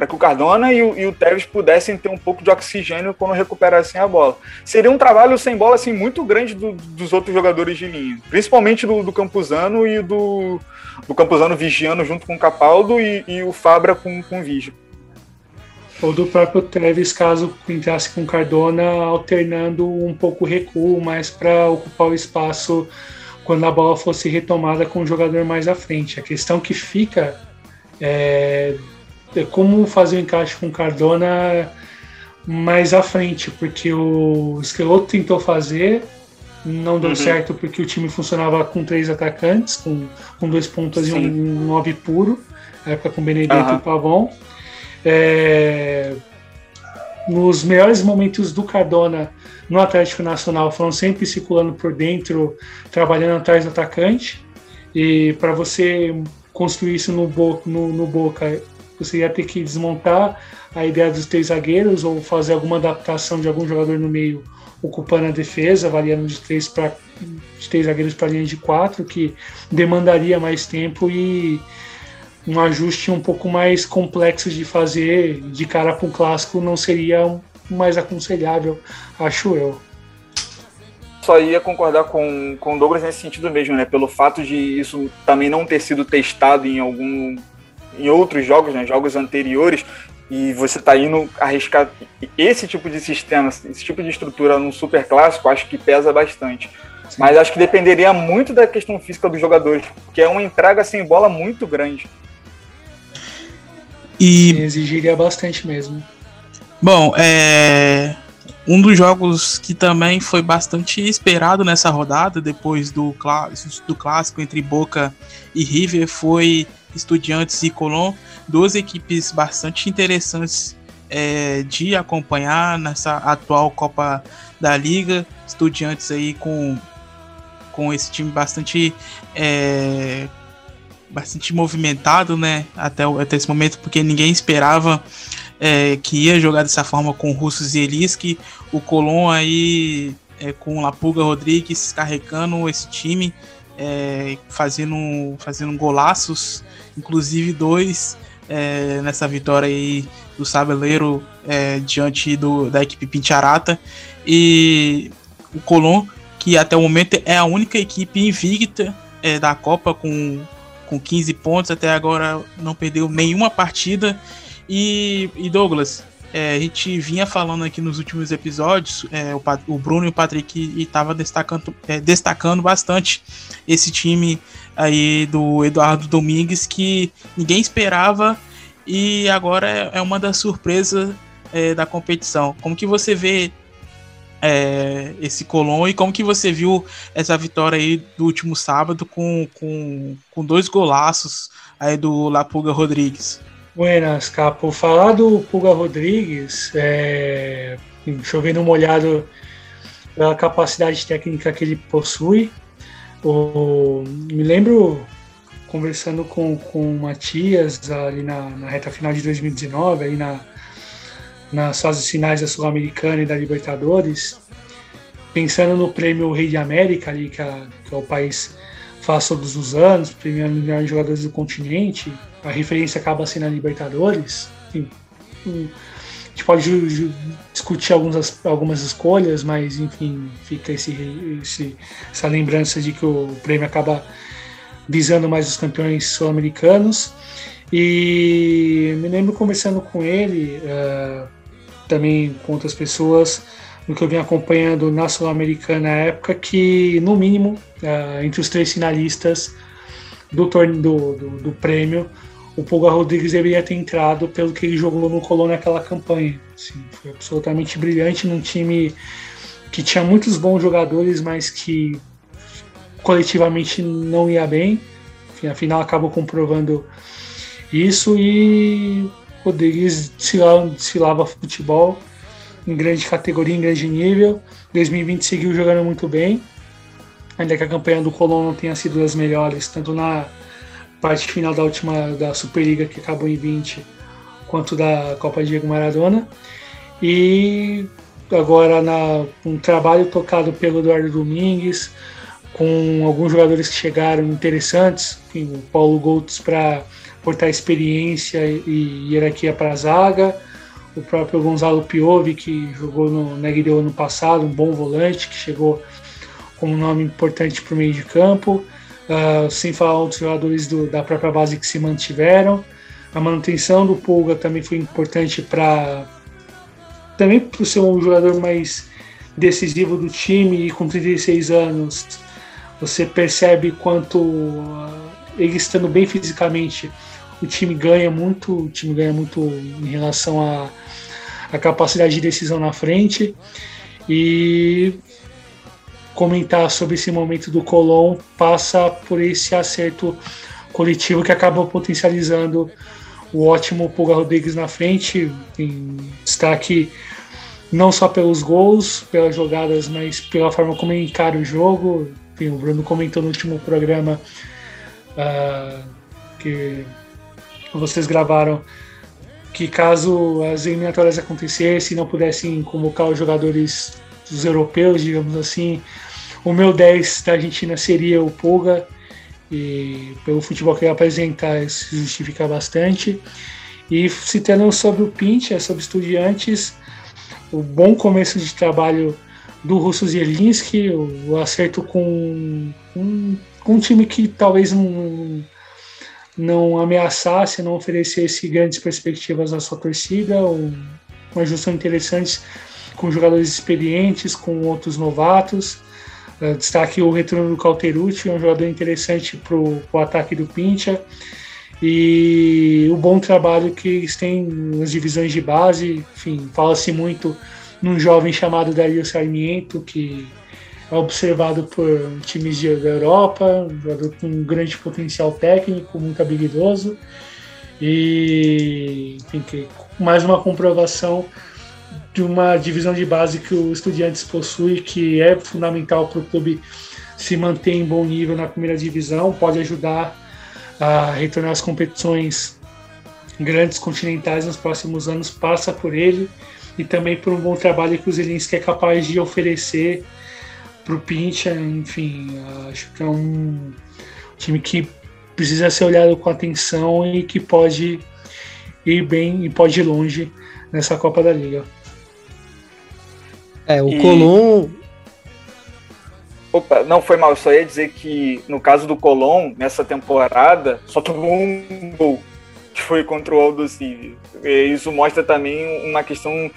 para que o Cardona e o, e o Tevez pudessem ter um pouco de oxigênio quando recuperassem a bola. Seria um trabalho sem bola assim muito grande do, dos outros jogadores de linha, principalmente do, do Campuzano e do, do Campuzano vigiando junto com o Capaldo e, e o Fabra com, com o Vigia
ou do próprio Treves, caso entrasse com Cardona, alternando um pouco o recuo, mais para ocupar o espaço quando a bola fosse retomada com o jogador mais à frente. A questão que fica é como fazer o encaixe com Cardona mais à frente, porque o Esqueloto tentou fazer, não deu uhum. certo porque o time funcionava com três atacantes, com, com dois pontas Sim. e um, um nove puro, na época com Benedetto uhum. e Pavon. É, nos melhores momentos do Cardona no Atlético Nacional foram sempre circulando por dentro, trabalhando atrás do atacante. E para você construir isso no, Bo no, no Boca, você ia ter que desmontar a ideia dos três zagueiros ou fazer alguma adaptação de algum jogador no meio ocupando a defesa, variando de três, pra, de três zagueiros para linha de quatro, que demandaria mais tempo e um ajuste um pouco mais complexo de fazer de cara para um clássico não seria mais aconselhável, acho eu.
Só ia concordar com, com o Douglas nesse sentido mesmo, né? Pelo fato de isso também não ter sido testado em algum em outros jogos, né? Jogos anteriores, e você está indo arriscar esse tipo de sistema, esse tipo de estrutura num super clássico, acho que pesa bastante. Sim. Mas acho que dependeria muito da questão física dos jogadores, que é uma entrega sem bola muito grande.
E exigiria bastante mesmo.
Bom, é um dos jogos que também foi bastante esperado nessa rodada, depois do, do clássico entre Boca e River, foi Estudiantes e Colón, duas equipes bastante interessantes é, de acompanhar nessa atual Copa da Liga. Estudiantes aí com, com esse time bastante é, bastante movimentado, né? Até, até esse momento, porque ninguém esperava é, que ia jogar dessa forma com Russos e Eliski. O Colom aí é, com Lapuga Rodrigues carregando esse time, é, fazendo, fazendo golaços, inclusive dois é, nessa vitória aí do Sabeleiro é, diante do, da equipe Pincharata. E o Colom, que até o momento é a única equipe invicta é, da Copa com com 15 pontos, até agora não perdeu nenhuma partida. E, e Douglas, é, a gente vinha falando aqui nos últimos episódios, é, o, o, Bruno e o Patrick estavam destacando, é, destacando bastante esse time aí do Eduardo Domingues que ninguém esperava e agora é, é uma das surpresas é, da competição. Como que você vê é, esse Colom e como que você viu essa vitória aí do último sábado com, com, com dois golaços aí do Lapuga Rodrigues?
Buenas, Capo. Falar do Puga Rodrigues, é, chovendo molhado pela capacidade técnica que ele possui. O, me lembro conversando com, com o Matias ali na, na reta final de 2019, aí na, nas fases finais da Sul-Americana e da Libertadores, pensando no prêmio Rei de América, ali, que, a, que é o país faz todos os anos, premiando os melhores jogadores do continente, a referência acaba sendo a Libertadores. Enfim, A gente pode discutir algumas, algumas escolhas, mas enfim, fica esse, esse, essa lembrança de que o prêmio acaba visando mais os campeões sul-americanos. E me lembro conversando com ele, uh, também com outras pessoas, no que eu venho acompanhando na Sul-Americana na época, que no mínimo, uh, entre os três finalistas do, torneio, do, do, do, prêmio, o Pulga Rodrigues deveria ter entrado pelo que ele jogou no Colônia naquela campanha. Assim, foi absolutamente brilhante num time que tinha muitos bons jogadores, mas que coletivamente não ia bem. Enfim, afinal acabou comprovando isso e Rodrigues desfilava futebol em grande categoria, em grande nível. 2020 seguiu jogando muito bem, ainda que a campanha do Colón não tenha sido das melhores, tanto na parte final da última da Superliga que acabou em 20, quanto da Copa Diego Maradona. E agora na um trabalho tocado pelo Eduardo Domingues, com alguns jogadores que chegaram interessantes, o Paulo Goltz para portar experiência e hierarquia para a zaga, o próprio Gonzalo Piove, que jogou no Negredo ano passado, um bom volante, que chegou como nome importante para o meio de campo, uh, sem falar outros jogadores do, da própria base que se mantiveram. A manutenção do Pulga também foi importante para também para ser um jogador mais decisivo do time e com 36 anos você percebe quanto uh, ele estando bem fisicamente o time ganha muito, o time ganha muito em relação à, capacidade de decisão na frente. E comentar sobre esse momento do Colón passa por esse acerto coletivo que acaba potencializando o ótimo Pulga Rodrigues na frente, em destaque não só pelos gols, pelas jogadas, mas pela forma como ele encara o jogo. O Bruno comentou no último programa uh, que vocês gravaram que caso as eliminatórias acontecessem e não pudessem convocar os jogadores dos europeus, digamos assim, o meu 10 da Argentina seria o Pulga e pelo futebol que ele apresenta isso justifica bastante. E citando sobre o Pincha, sobre estudiantes, o bom começo de trabalho do Russo Zielinski, o, acerto com um, um time que talvez não não ameaçasse, não oferecesse grandes perspectivas à sua torcida, um, uma junção interessante com jogadores experientes, com outros novatos. Uh, destaque o retorno do Calterucci, um jogador interessante para o ataque do Pincha. E o bom trabalho que eles têm nas divisões de base. Enfim, fala-se muito num jovem chamado Dario Sarmiento, que observado por times de, da Europa, um jogador com grande potencial técnico, muito habilidoso. E enfim, mais uma comprovação de uma divisão de base que o Estudiantes possui, que é fundamental para o clube se manter em bom nível na primeira divisão, pode ajudar a retornar às competições grandes continentais nos próximos anos, passa por ele e também por um bom trabalho que o Zelinski é capaz de oferecer para o Pincha, enfim, acho que é um time que precisa ser olhado com atenção e que pode ir bem e pode ir longe nessa Copa da Liga.
É, o e... Colom.
Opa, não foi mal, só ia dizer que no caso do Colom, nessa temporada, só tomou um gol, que foi contra o Aldo Civi. Isso mostra também uma questão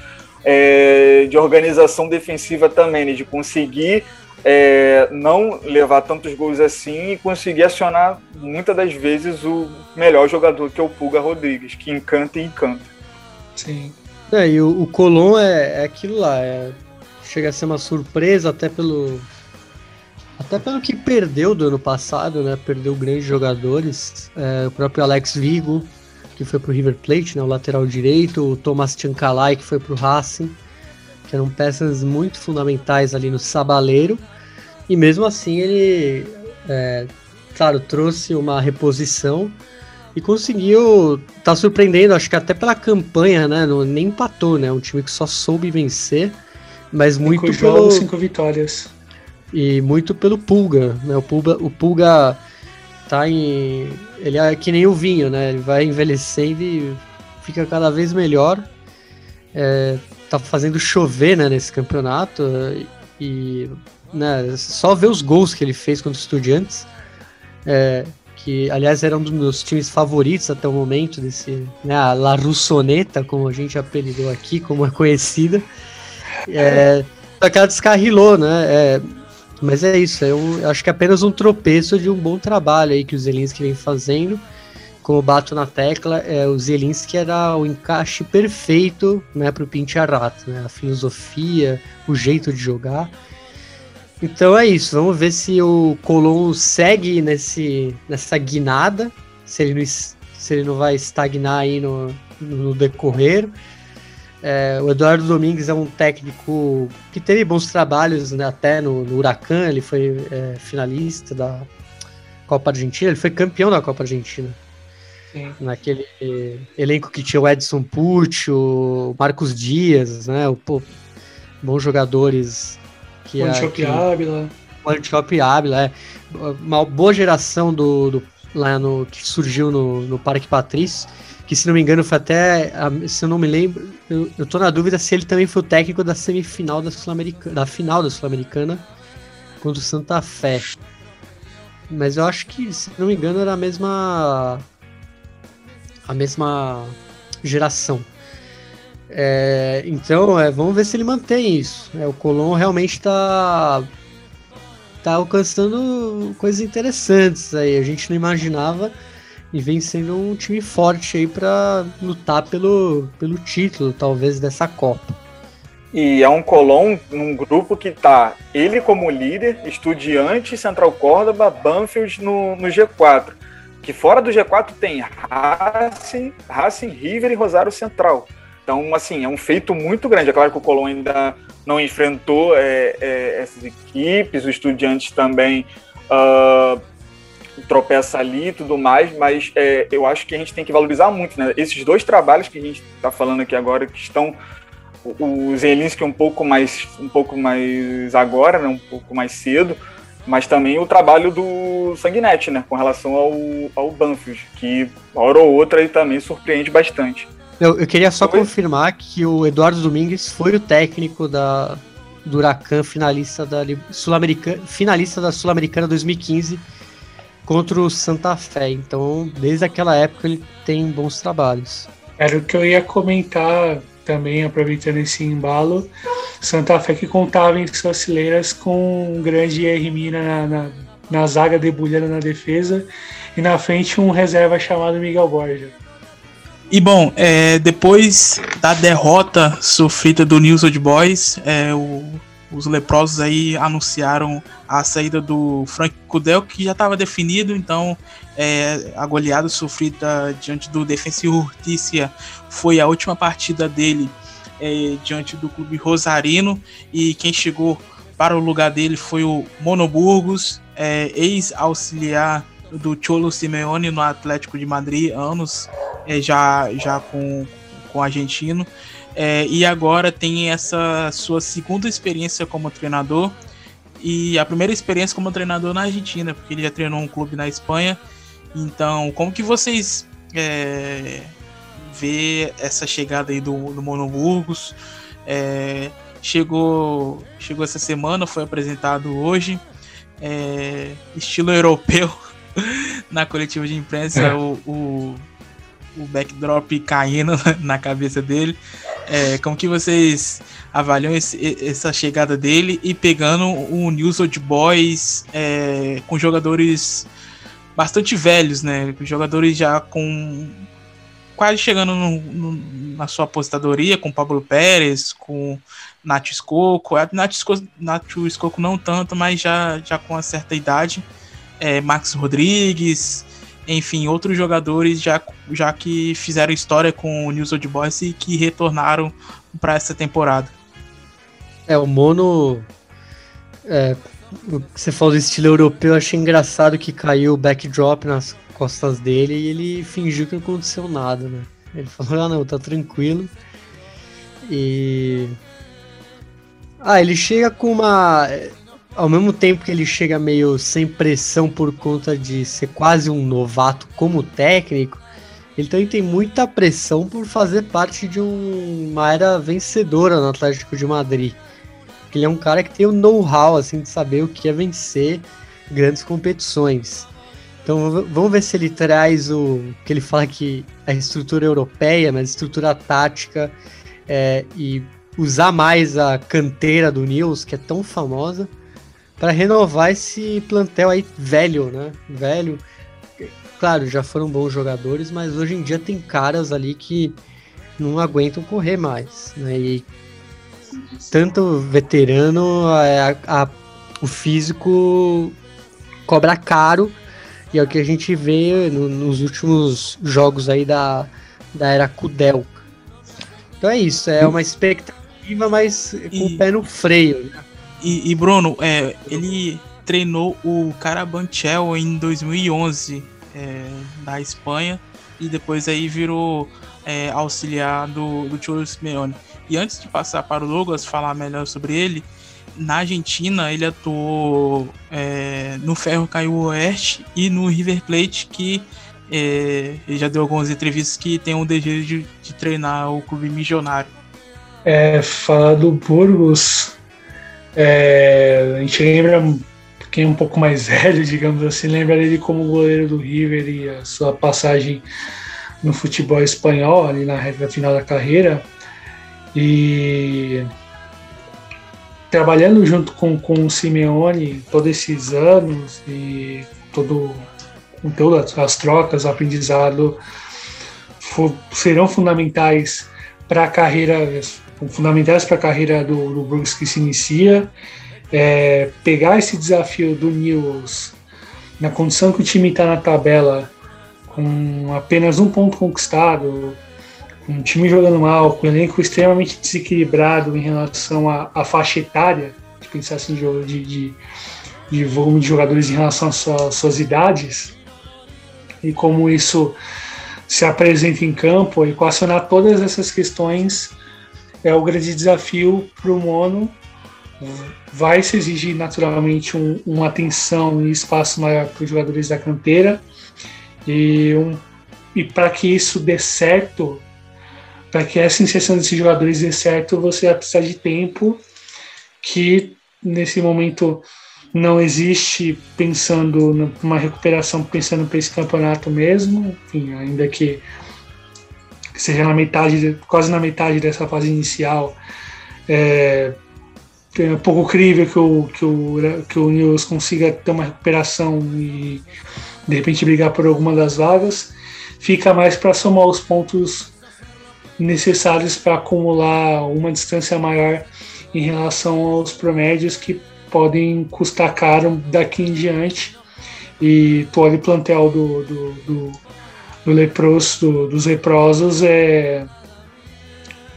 é, de organização defensiva também, né, de conseguir é, não levar tantos gols assim e conseguir acionar muitas das vezes o melhor jogador que é o Pulga Rodrigues, que encanta e encanta.
Sim. É, e o, o Colom é, é aquilo lá, é, chega a ser uma surpresa até pelo até pelo que perdeu do ano passado, né? Perdeu grandes jogadores, é, o próprio Alex Vigo, que foi pro River Plate, né? O lateral direito, o Thomas Chancalay, que foi pro Racing, que eram peças muito fundamentais ali no Sabaleiro. E mesmo assim ele, é, claro, trouxe uma reposição e conseguiu tá surpreendendo, acho que até pela campanha, né? Não, nem empatou, né? Um time que só soube vencer, mas cinco muito
jogos, pelo cinco vitórias.
E muito pelo Pulga, né? O Pulga, o Pulga tá em ele é que nem o vinho, né? Ele vai envelhecendo e fica cada vez melhor. é, tá fazendo chover né, nesse campeonato e né, só ver os gols que ele fez contra os estudiantes, é, que aliás era um dos meus times favoritos até o momento, desse, né, a La Russoneta, como a gente apelidou aqui, como é conhecida. É, só que ela descarrilou, né? É, mas é isso, um, acho que é apenas um tropeço de um bom trabalho aí que o Zelinski vem fazendo. Como bato na tecla, é, o Zelinski era o encaixe perfeito né, para o Pintiarato, né? A filosofia, o jeito de jogar. Então é isso, vamos ver se o Colom segue nesse, nessa guinada, se ele, não, se ele não vai estagnar aí no, no decorrer. É, o Eduardo Domingues é um técnico que teve bons trabalhos né, até no, no Huracan, ele foi é, finalista da Copa Argentina, ele foi campeão da Copa Argentina. Sim. Naquele elenco que tinha o Edson Pucci, o Marcos Dias, né? O, pô, bons jogadores
que One Shop Ávila.
One Shop Ávila, é. Uma boa geração do, do, lá no que surgiu no, no Parque Patrício, que se não me engano foi até, se eu não me lembro, eu, eu tô na dúvida se ele também foi o técnico da semifinal da Sul-Americana, da final da Sul-Americana contra o Santa Fé. Mas eu acho que, se não me engano, era a mesma a mesma geração. É, então, é, vamos ver se ele mantém isso. É, o Colom realmente está tá alcançando coisas interessantes aí. A gente não imaginava e vem sendo um time forte aí para lutar pelo, pelo título, talvez dessa Copa.
E é um Colom num grupo que tá ele como líder, Estudiante, Central Córdoba, Banfield no, no G4. Que fora do G4 tem Racing, Racing River e Rosário Central. Então, assim, é um feito muito grande. É claro que o Colón ainda não enfrentou é, é, essas equipes, os estudiantes também uh, tropeça ali e tudo mais, mas é, eu acho que a gente tem que valorizar muito, né? Esses dois trabalhos que a gente está falando aqui agora, que estão o Zelinski um pouco mais um pouco mais agora, né? um pouco mais cedo, mas também o trabalho do Sanguinete, né? Com relação ao, ao Banfield, que hora ou outra ele também surpreende bastante.
Eu, eu queria só confirmar que o Eduardo Domingues foi o técnico da, do Huracan, finalista da Sul-Americana, finalista da Sul-Americana 2015 contra o Santa Fé. Então, desde aquela época ele tem bons trabalhos.
Era o que eu ia comentar também, aproveitando esse embalo. Santa Fé que contava em suas fileiras com um grande Hermina na, na, na zaga, debulhando na defesa, e na frente um reserva chamado Miguel Borja.
E bom, é, depois da derrota sofrida do News Old Boys, é, o, os leprosos aí anunciaram a saída do Frank Kudel, que já estava definido, então é, a goleada sofrida diante do Defensivo Urtícia foi a última partida dele é, diante do clube Rosarino, e quem chegou para o lugar dele foi o Monoburgos, é, ex-auxiliar do Cholo Simeone no Atlético de Madrid, anos é, já, já com, com o argentino. É, e agora tem essa sua segunda experiência como treinador e a primeira experiência como treinador na Argentina, porque ele já treinou um clube na Espanha. Então, como que vocês é, vê essa chegada aí do, do? É, chegou, chegou essa semana, foi apresentado hoje, é, estilo europeu na coletiva de imprensa, é. o, o o backdrop caindo na cabeça dele. É, como que vocês avaliam esse, essa chegada dele e pegando o News Old Boys é, com jogadores bastante velhos, né? Jogadores já com quase chegando no, no, na sua apostadoria, com Pablo Pérez, com Nath Escoco. Nath Escoco não tanto, mas já, já com uma certa idade. É, Max Rodrigues, enfim, outros jogadores já, já que fizeram história com o News Old Boys e que retornaram para essa temporada.
É, o Mono. É, você falou do estilo europeu, eu achei engraçado que caiu o backdrop nas costas dele e ele fingiu que não aconteceu nada, né? Ele falou, ah não, tá tranquilo. E. Ah, ele chega com uma ao mesmo tempo que ele chega meio sem pressão por conta de ser quase um novato como técnico, ele também tem muita pressão por fazer parte de um, uma era vencedora no Atlético de Madrid. Ele é um cara que tem o know-how assim de saber o que é vencer grandes competições. Então vamos ver se ele traz o que ele fala que a estrutura europeia, mas estrutura tática é, e usar mais a canteira do Nils, que é tão famosa, para renovar esse plantel aí velho, né? Velho. Claro, já foram bons jogadores, mas hoje em dia tem caras ali que não aguentam correr mais, né? E tanto veterano, a, a, o físico cobra caro e é o que a gente vê no, nos últimos jogos aí da, da era Kudel. Então é isso, é uma expectativa, mas com e, o pé no freio. Né?
E, e, Bruno, é, ele treinou o Carabanchel em 2011 é, da Espanha e depois aí virou é, auxiliar do, do Cholo Simeone. E antes de passar para o Douglas falar melhor sobre ele, na Argentina ele atuou é, no Ferro Caiu Oeste e no River Plate, que é, ele já deu algumas entrevistas que tem um desejo de, de treinar o clube milionário.
É, falar do Burgos, é, a gente lembra, quem é um pouco mais velho, digamos assim, lembra ele como goleiro do River e a sua passagem no futebol espanhol, ali na reta final da carreira. E trabalhando junto com, com o Simeone todos esses anos e todo com todas as trocas, o aprendizado for, serão fundamentais para a carreira fundamentais para a carreira do, do Brooks que se inicia. É, pegar esse desafio do Nils na condição que o time está na tabela, com apenas um ponto conquistado, um time jogando mal, com um elenco extremamente desequilibrado em relação à, faixa etária, de pensar assim, de, de, de volume de jogadores em relação às suas, suas idades, e como isso se apresenta em campo, equacionar todas essas questões é o grande desafio para o Mono. Vai se exigir naturalmente um, uma atenção e espaço maior para os jogadores da canteira. E, um, e para que isso dê certo, para que essa inserção desses jogadores dê certo, você vai precisar de tempo, que nesse momento não existe pensando numa recuperação, pensando para esse campeonato mesmo, enfim, ainda que seja na metade, quase na metade dessa fase inicial. É, é pouco crível que o, que o, que o News consiga ter uma recuperação e de repente brigar por alguma das vagas. Fica mais para somar os pontos necessários para acumular uma distância maior em relação aos promédios que podem custar caro daqui em diante. E todo o plantel do, do, do, do lepros, do, dos leprosos é.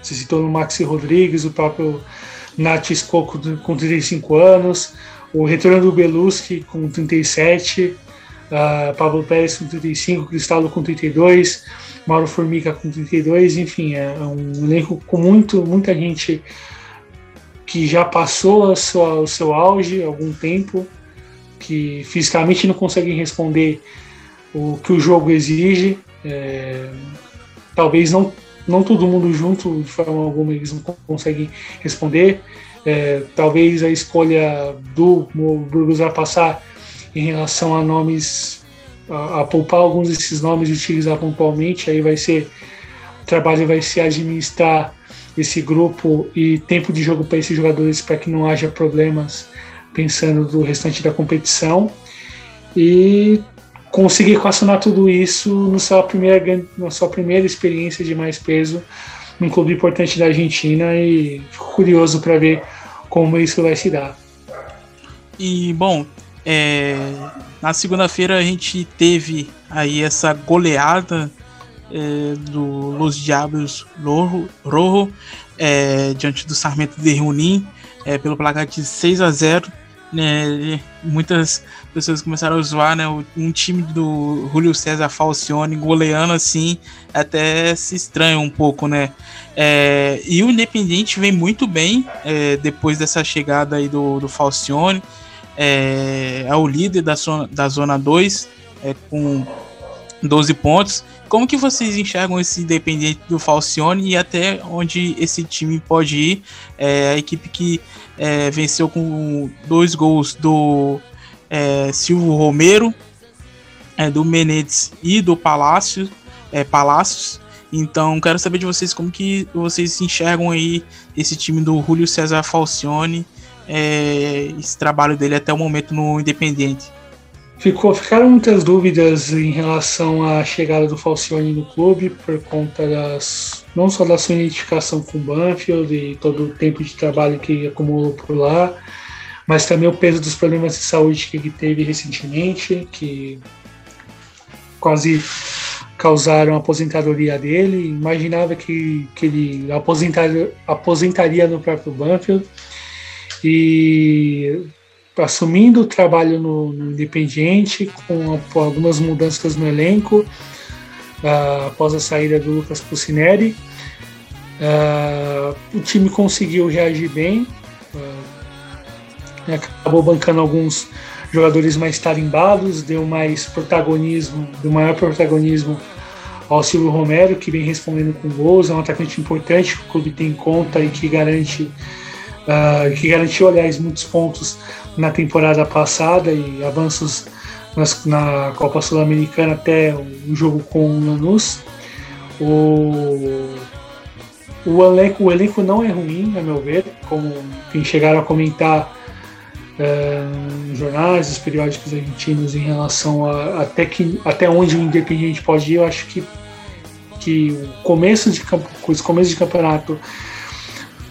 Você citou no Maxi Rodrigues, o próprio Nath Escoco com 35 anos, o retorno do Beluski com 37, uh, Pablo Pérez com 35, Cristaldo com 32, Mauro Formica com 32, enfim, é um elenco com muito, muita gente que já passou a sua, o seu auge há algum tempo, que fisicamente não conseguem responder o que o jogo exige. É, talvez não, não todo mundo junto, de forma alguma, eles não conseguem responder. É, talvez a escolha do Burgos vai passar em relação a nomes, a, a poupar alguns desses nomes e utilizar pontualmente, aí vai ser, o trabalho vai ser administrar esse grupo e tempo de jogo para esses jogadores para que não haja problemas pensando do restante da competição e conseguir equacionar tudo isso no sua primeira, na sua primeira experiência de mais peso num clube importante da Argentina e fico curioso para ver como isso vai se dar.
E bom, é, na segunda-feira a gente teve aí essa goleada é, do Los Diablos Rojo, Rojo é, diante do Sarmento de Junín é, pelo placar de 6 a 0 né, muitas pessoas começaram a zoar, né, um time do Julio César Falcione goleando assim, até se estranha um pouco, né, é, e o Independente vem muito bem é, depois dessa chegada aí do, do Falcione, é, é o líder da zona, da zona 2, é, com 12 pontos. Como que vocês enxergam esse Independente do Falcione e até onde esse time pode ir? É, a equipe que é, venceu com dois gols do é, Silvio Romero, é, do Menezes e do Palácio, é, Palácios. Então, quero saber de vocês como que vocês enxergam aí esse time do Julio César Falcione, é, esse trabalho dele até o momento no Independente.
Ficou, ficaram muitas dúvidas em relação à chegada do Falcione no clube, por conta das não só da sua identificação com o Banfield e todo o tempo de trabalho que acumulou por lá, mas também o peso dos problemas de saúde que ele teve recentemente, que quase causaram a aposentadoria dele. Imaginava que, que ele aposentaria, aposentaria no próprio Banfield. E assumindo o trabalho no, no Independiente, com, com, algumas mudanças no elenco, uh, após a saída do Lucas Pucineri. Uh, o time conseguiu reagir bem, uh, acabou bancando alguns jogadores mais tarimbados, deu mais protagonismo, deu maior protagonismo ao Silvio Romero, que vem respondendo com gols, é um atacante importante que o clube tem em conta e que garante uh, que garantiu, aliás, muitos pontos na temporada passada e avanços nas, na Copa Sul-Americana até o jogo com o Lanús. O, o, elenco, o elenco não é ruim, a meu ver, como enfim, chegaram a comentar uh, nos jornais, os periódicos argentinos em relação a até, que, até onde o Independiente pode ir. Eu acho que, que o começo de, campo, começo de campeonato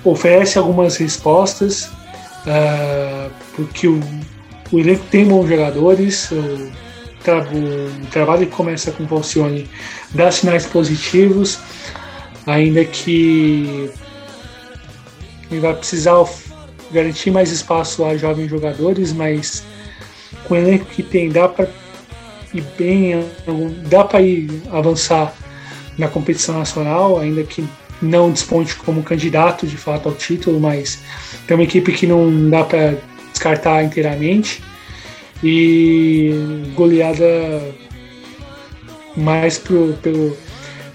oferece algumas respostas, uh, porque o, o elenco tem bons jogadores, o, tra o trabalho que começa com o Falcione dá sinais positivos, ainda que ele vai precisar garantir mais espaço a jovens jogadores, mas com o elenco que tem dá para ir bem, dá para ir avançar na competição nacional, ainda que não desponte como candidato de fato ao título, mas tem uma equipe que não dá para descartar inteiramente e goleada mais pro, pelo,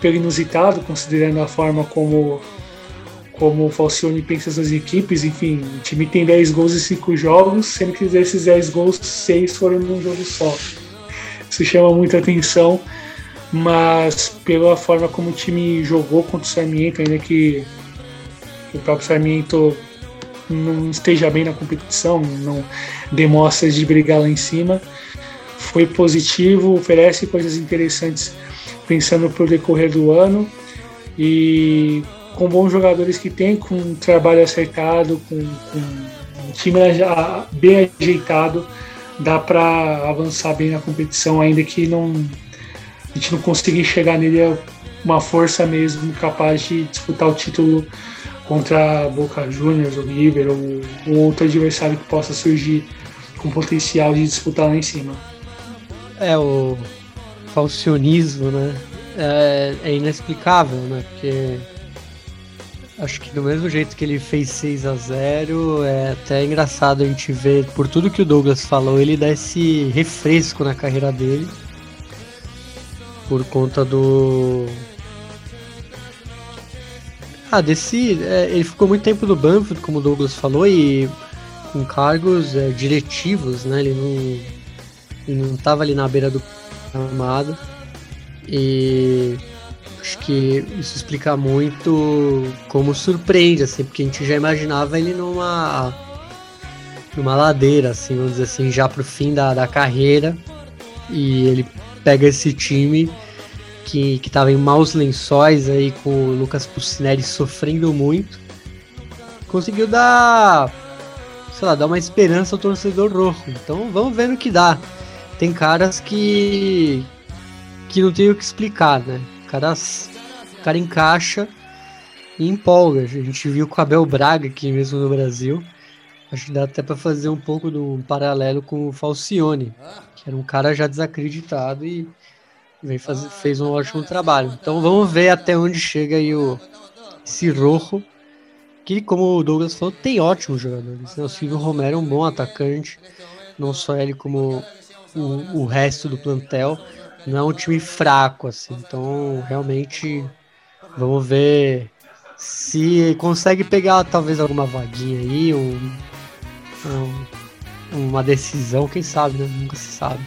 pelo inusitado, considerando a forma como como o Falcione pensa as equipes, enfim, o time tem 10 gols em 5 jogos, sendo que desses 10 gols, 6 foram num jogo só. Isso chama muita atenção mas pela forma como o time jogou contra o Sarmiento, ainda que o próprio Sarmiento não esteja bem na competição, não demonstra de brigar lá em cima, foi positivo, oferece coisas interessantes pensando para o decorrer do ano. E com bons jogadores que tem, com um trabalho acertado, com, com um time bem ajeitado, dá para avançar bem na competição, ainda que não a gente não conseguir chegar nele é uma força mesmo capaz de disputar o título contra Boca Juniors ou River ou, ou outro adversário que possa surgir com potencial de disputar lá em cima.
É, o falcionismo, né? É, é, inexplicável, né? Porque acho que do mesmo jeito que ele fez 6 a 0 é até engraçado a gente ver, por tudo que o Douglas falou, ele dá esse refresco na carreira dele por conta do. Ah, desse. É, ele ficou muito tempo no Banfield, como o Douglas falou, e com cargos é, diretivos, né? Ele não, ele não tava ali na beira do armado. E acho que isso explica muito como surpreende, assim, porque a gente já imaginava ele numa numa ladeira, assim, vamos dizer assim, já pro fim da, da carreira. E ele pega esse time que, que tava em maus lençóis aí com o Lucas Pucineri sofrendo muito. Conseguiu dar, sei lá, dar uma esperança ao torcedor roxo. Então vamos ver no que dá. Tem caras que que não tem o que explicar, né? Caras, o cara encaixa e empolga. A gente viu com o Abel Braga aqui mesmo no Brasil. Acho que dá até para fazer um pouco do paralelo com o Falcione que era um cara já desacreditado e vem fazer, fez um ótimo trabalho. Então vamos ver até onde chega aí o esse Rojo, que como o Douglas falou, tem ótimos jogadores. Né? O Silvio Romero é um bom atacante, não só ele como o, o resto do plantel. não é um time fraco, assim. Então, realmente, vamos ver se consegue pegar talvez alguma vaguinha aí, um, um, uma decisão, quem sabe, né? Nunca se sabe.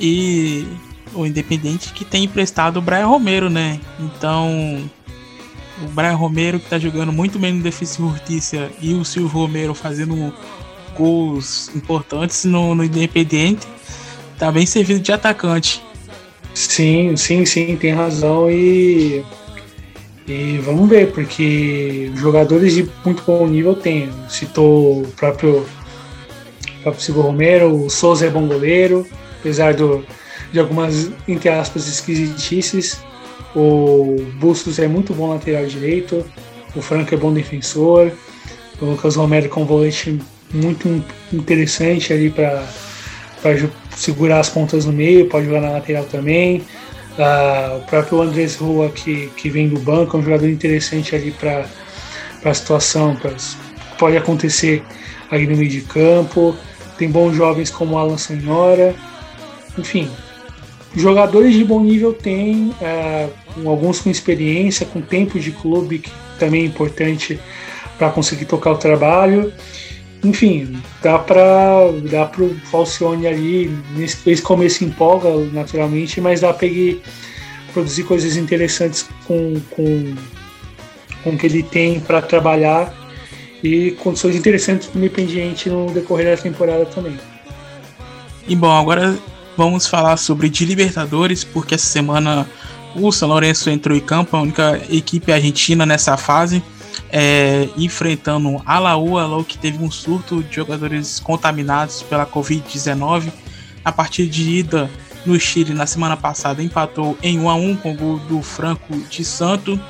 E o Independente que tem emprestado o Brian Romero, né? Então, o Brian Romero que tá jogando muito bem no Defensa e Justiça e o Silvio Romero fazendo gols importantes no, no Independente, tá bem servido de atacante.
Sim, sim, sim, tem razão e e vamos ver, porque jogadores de muito bom nível tem. Citou o próprio, o próprio Silvio Romero, o Souza é bom goleiro, apesar do, de algumas, entre aspas, esquisitices. O Bustos é muito bom lateral direito, o Franco é bom defensor, o Lucas Romero com um volante muito interessante ali para segurar as pontas no meio, pode jogar na lateral também. Uh, o próprio Andrés Rua, que, que vem do banco, é um jogador interessante ali para a situação, pra, pode acontecer ali no meio de campo. Tem bons jovens como Alan Senhora. Enfim, jogadores de bom nível tem, uh, alguns com experiência, com tempo de clube, que também é importante para conseguir tocar o trabalho. Enfim, dá para dá pro Falcione ali, nesse começo empolga naturalmente, mas dá para ele produzir coisas interessantes com, com, com o que ele tem para trabalhar e condições interessantes para o Independiente no decorrer da temporada também.
E bom, agora vamos falar sobre de Libertadores, porque essa semana o São Lourenço entrou em campo, a única equipe argentina nessa fase é, enfrentando a Laú, a Laú que teve um surto de jogadores contaminados pela Covid-19. A partida de ida no Chile na semana passada empatou em 1 a 1 com o gol do Franco de Santo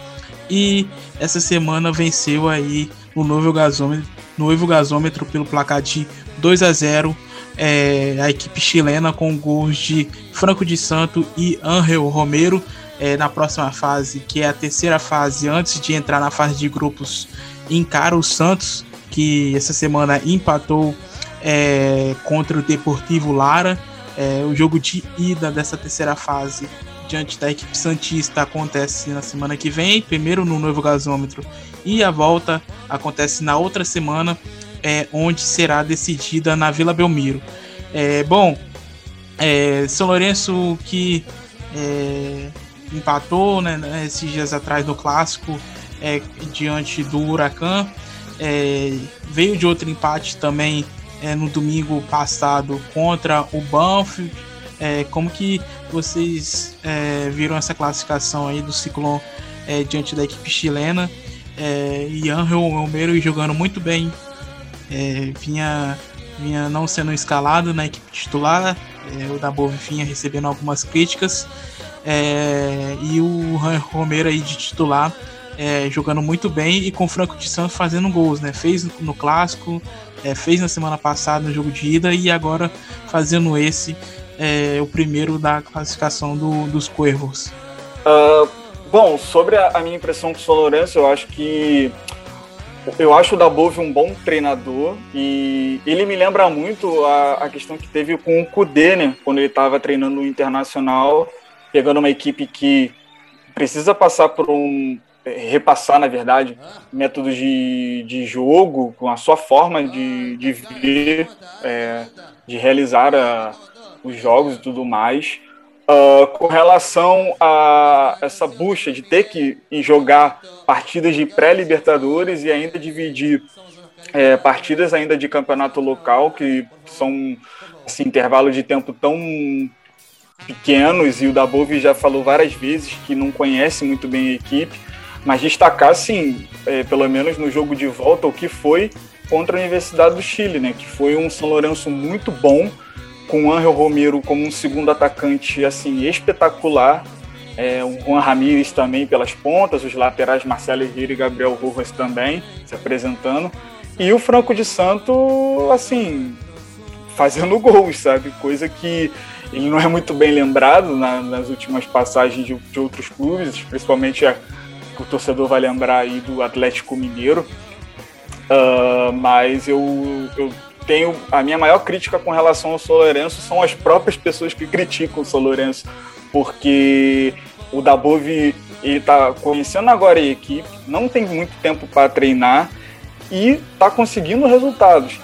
e essa semana venceu aí o novo gasômetro, gasômetro pelo placar de 2 a 0 é, a equipe chilena com gols de Franco de Santo e Angel Romero é, na próxima fase, que é a terceira fase, antes de entrar na fase de grupos, encara o Santos, que essa semana empatou é, contra o Deportivo Lara. É, o jogo de ida dessa terceira fase diante da equipe Santista acontece na semana que vem, primeiro no novo gasômetro, e a volta acontece na outra semana, é, onde será decidida na Vila Belmiro. É, bom, é, São Lourenço que é, empatou né, né, esses dias atrás no clássico é, diante do Huracan. É, veio de outro empate também no domingo passado contra o Banfield. É, como que vocês é, viram essa classificação aí do Ciclone é, diante da equipe chilena? É, e Angel Romero jogando muito bem, vinha, vinha não sendo escalado na equipe titular, o Dabov vinha recebendo algumas críticas, é, e o Romero aí de titular é, jogando muito bem. E com o Franco de Santos fazendo gols, né? Fez no, no clássico, é, fez na semana passada no jogo de ida e agora fazendo esse é, o primeiro da classificação do, dos Cuervos.
Uh, bom, sobre a, a, minha impressão com o São Lourenço, eu acho que eu acho o Dabove um bom treinador e ele me lembra muito a, a questão que teve com o Kudê, né? Quando ele estava treinando no Internacional pegando uma equipe que precisa passar por um repassar, na verdade, métodos de, de jogo, com a sua forma de, de ver, é, de realizar a, os jogos e tudo mais. Uh, com relação a essa bucha de ter que jogar partidas de pré-libertadores e ainda dividir é, partidas ainda de campeonato local, que são assim, intervalo de tempo tão pequenos, e o Dabov já falou várias vezes que não conhece muito bem a equipe, mas destacar, sim, é, pelo menos no jogo de volta, o que foi contra a Universidade do Chile, né, que foi um São Lourenço muito bom, com o Angel Romero como um segundo atacante assim espetacular, é, o Juan Ramírez também pelas pontas, os laterais Marcelo Herrera e Gabriel Rojas também se apresentando, e o Franco de Santo, assim, fazendo gols, sabe? Coisa que ele não é muito bem lembrado na, nas últimas passagens de, de, outros clubes, principalmente a, o torcedor vai lembrar aí do Atlético Mineiro. Uh, mas eu, eu tenho a minha maior crítica com relação ao São Lourenço são as próprias pessoas que criticam o São Lourenço porque o Dabov ele tá começando agora a equipe, não tem muito tempo para treinar e tá conseguindo resultados.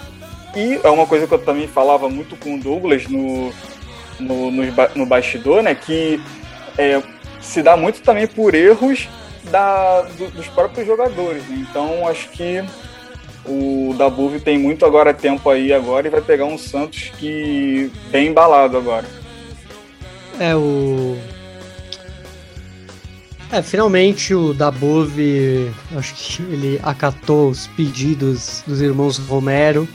E é uma coisa que eu também falava muito com o Douglas no, no, no, no bastidor, né? Que é, se dá muito também por erros da, do, dos próprios jogadores. Né? Então acho que o Dabove tem muito agora tempo aí agora e vai pegar um Santos que bem embalado agora.
É o é, finalmente o Dabove, acho que ele acatou os pedidos dos irmãos Romero.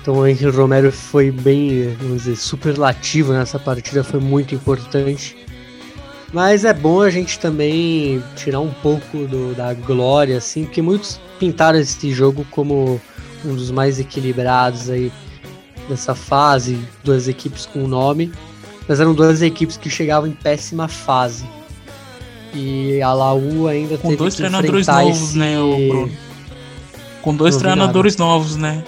Então o Henrique Romero foi bem, vamos dizer, superlativo nessa partida, foi muito importante. Mas é bom a gente também tirar um pouco do, da glória, assim, porque muitos pintaram esse jogo como um dos mais equilibrados aí dessa fase, duas equipes com nome, mas eram duas equipes que chegavam em péssima fase. E a Laú ainda
com dois treinadores novos, esse... né, o Bruno? Com dois treinadores novos, né?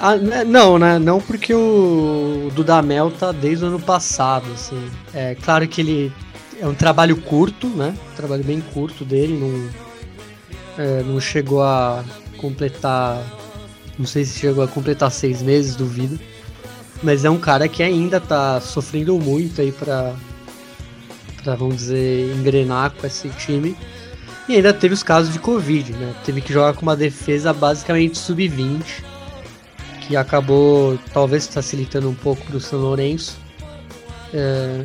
Ah, né, não, né? Não porque o Dudamel tá desde o ano passado, assim. É claro que ele é um trabalho curto, né? Um trabalho bem curto dele, não, é, não chegou a completar. Não sei se chegou a completar seis meses, duvido. Mas é um cara que ainda tá sofrendo muito aí pra, pra, vamos dizer, engrenar com esse time. E ainda teve os casos de Covid, né? Teve que jogar com uma defesa basicamente sub-20, que acabou talvez facilitando um pouco pro São Lourenço. É...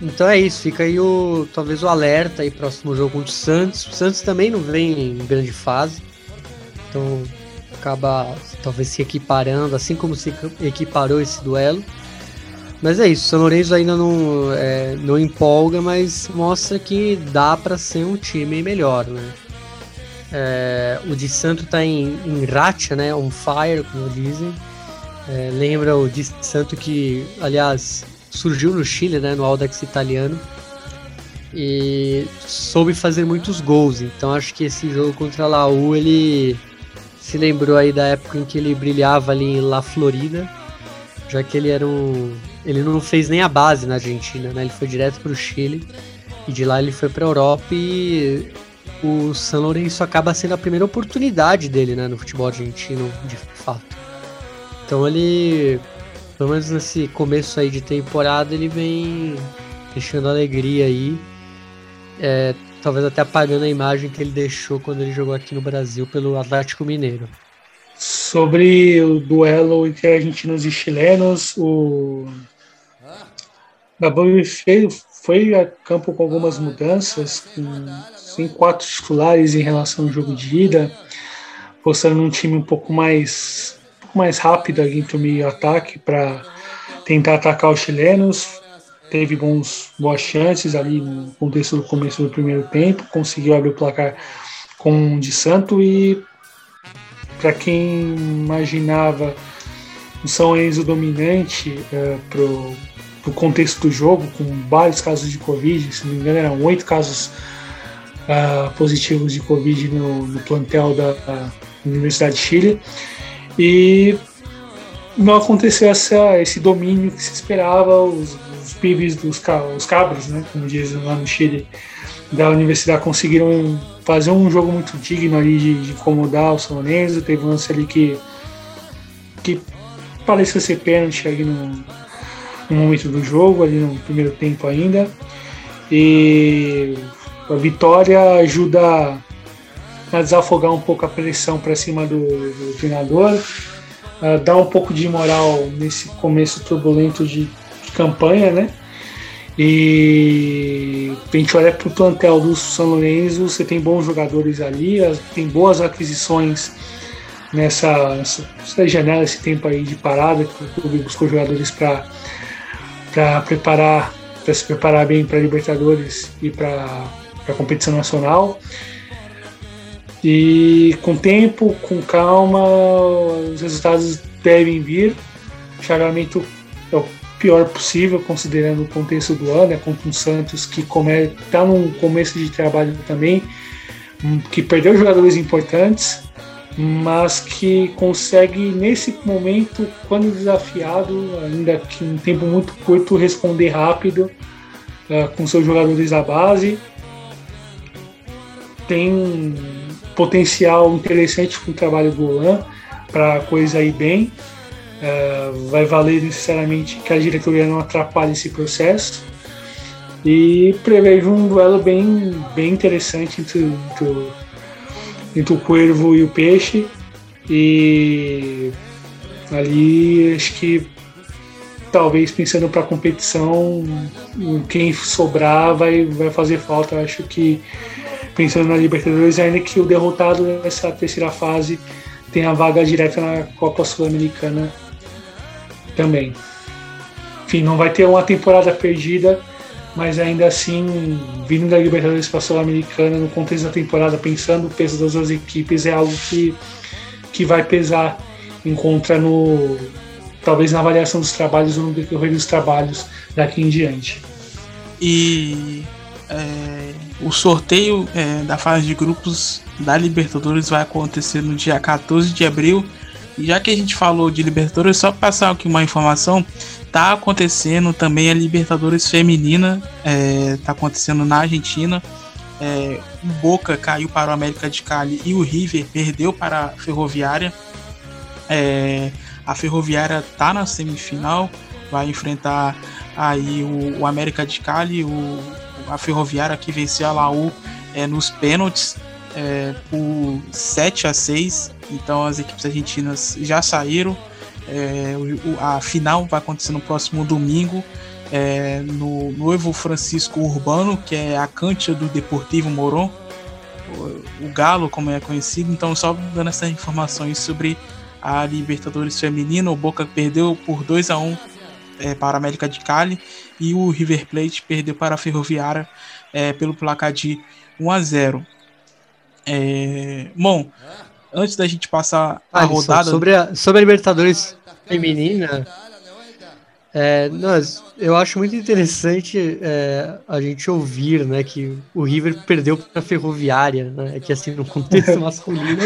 Então é isso, fica aí o talvez o alerta aí próximo jogo contra o Santos. O Santos também não vem em grande fase, então acaba talvez se equiparando, assim como se equiparou esse duelo. Mas é isso, o São Lourenço ainda não, é, não empolga, mas mostra que dá para ser um time melhor, né? É, o de Santo tá em, em racha, né? On fire, como dizem. É, lembra o de Santo que, aliás, surgiu no Chile, né? No Audax italiano. E soube fazer muitos gols. Então acho que esse jogo contra a Laú, ele se lembrou aí da época em que ele brilhava ali em La Florida. Já que ele era um ele não fez nem a base na Argentina, né? Ele foi direto para o Chile e de lá ele foi para a Europa e o San Lourenço acaba sendo a primeira oportunidade dele, né, no futebol argentino, de fato. Então ele, pelo menos nesse começo aí de temporada, ele vem deixando alegria aí, é, talvez até apagando a imagem que ele deixou quando ele jogou aqui no Brasil pelo Atlético Mineiro.
Sobre o duelo entre argentinos e chilenos, o Gabão foi a campo com algumas mudanças, com quatro titulares em relação ao jogo de ida, postando um time um pouco mais, pouco mais rápido ali entre o meio e ataque para tentar atacar os chilenos. Teve bons, boas chances ali no contexto do começo do primeiro tempo, conseguiu abrir o placar com o de Santo e para quem imaginava o São Enzo dominante uh, pro do contexto do jogo, com vários casos de Covid, se não me engano, eram oito casos uh, positivos de Covid no, no plantel da Universidade de Chile. E não aconteceu essa, esse domínio que se esperava, os, os dos os cabros, né, como dizem lá no Chile, da universidade conseguiram fazer um jogo muito digno ali de, de incomodar o São Lourenço. Teve um lance ali que, que pareceu ser pênalti ali no, no momento do jogo, ali no primeiro tempo ainda. E a vitória ajuda a desafogar um pouco a pressão para cima do, do treinador, uh, dá um pouco de moral nesse começo turbulento de, de campanha, né? E a gente olha para o plantel do São Lourenço, você tem bons jogadores ali, tem boas aquisições nessa, nessa janela, esse tempo aí de parada, que o clube buscou jogadores para preparar, para se preparar bem para Libertadores e para a competição nacional. E com tempo, com calma, os resultados devem vir. O é o pior possível, considerando o contexto do ano, é contra um Santos que está num começo de trabalho também, hum, que perdeu jogadores importantes, mas que consegue nesse momento, quando desafiado, ainda que em um tempo muito curto, responder rápido uh, com seus jogadores da base. Tem potencial interessante com o trabalho do Golan para a coisa ir bem. Uh, vai valer necessariamente que a diretoria não atrapalhe esse processo. E prevejo um duelo bem, bem interessante entre, entre, entre o Cuervo e o Peixe. E ali acho que talvez pensando para a competição, quem sobrar vai, vai fazer falta. Acho que pensando na Libertadores, ainda que o derrotado nessa terceira fase tenha vaga direta na Copa Sul-Americana também. Enfim, não vai ter uma temporada perdida, mas ainda assim, vindo da Libertadores para a Sul-Americana, no contexto da temporada, pensando o peso das duas equipes, é algo que, que vai pesar. Encontra no talvez na avaliação dos trabalhos ou no decorrer dos trabalhos daqui em diante.
E é, o sorteio é, da fase de grupos da Libertadores vai acontecer no dia 14 de abril. E já que a gente falou de Libertadores, só passar aqui uma informação: tá acontecendo também a Libertadores Feminina, é, tá acontecendo na Argentina. É, o Boca caiu para o América de Cali e o River perdeu para a Ferroviária. É, a Ferroviária tá na semifinal, vai enfrentar aí o, o América de Cali, o, a Ferroviária que venceu a Laú é, nos pênaltis é, por 7 a 6. Então as equipes argentinas já saíram. É, o, a final vai acontecer no próximo domingo é, no Novo Francisco Urbano, que é a cancha do Deportivo Moron, o, o Galo, como é conhecido. Então, só dando essas informações sobre a Libertadores Feminina, o Boca perdeu por 2 a 1 é, para a América de Cali e o River Plate perdeu para a Ferroviária é, pelo placar de 1 a 0. É, bom, antes da gente passar a rodada
sobre a, sobre a Libertadores feminina, é, nós, eu acho muito interessante é, a gente ouvir, né, que o River perdeu para a Ferroviária, né, que assim no contexto masculino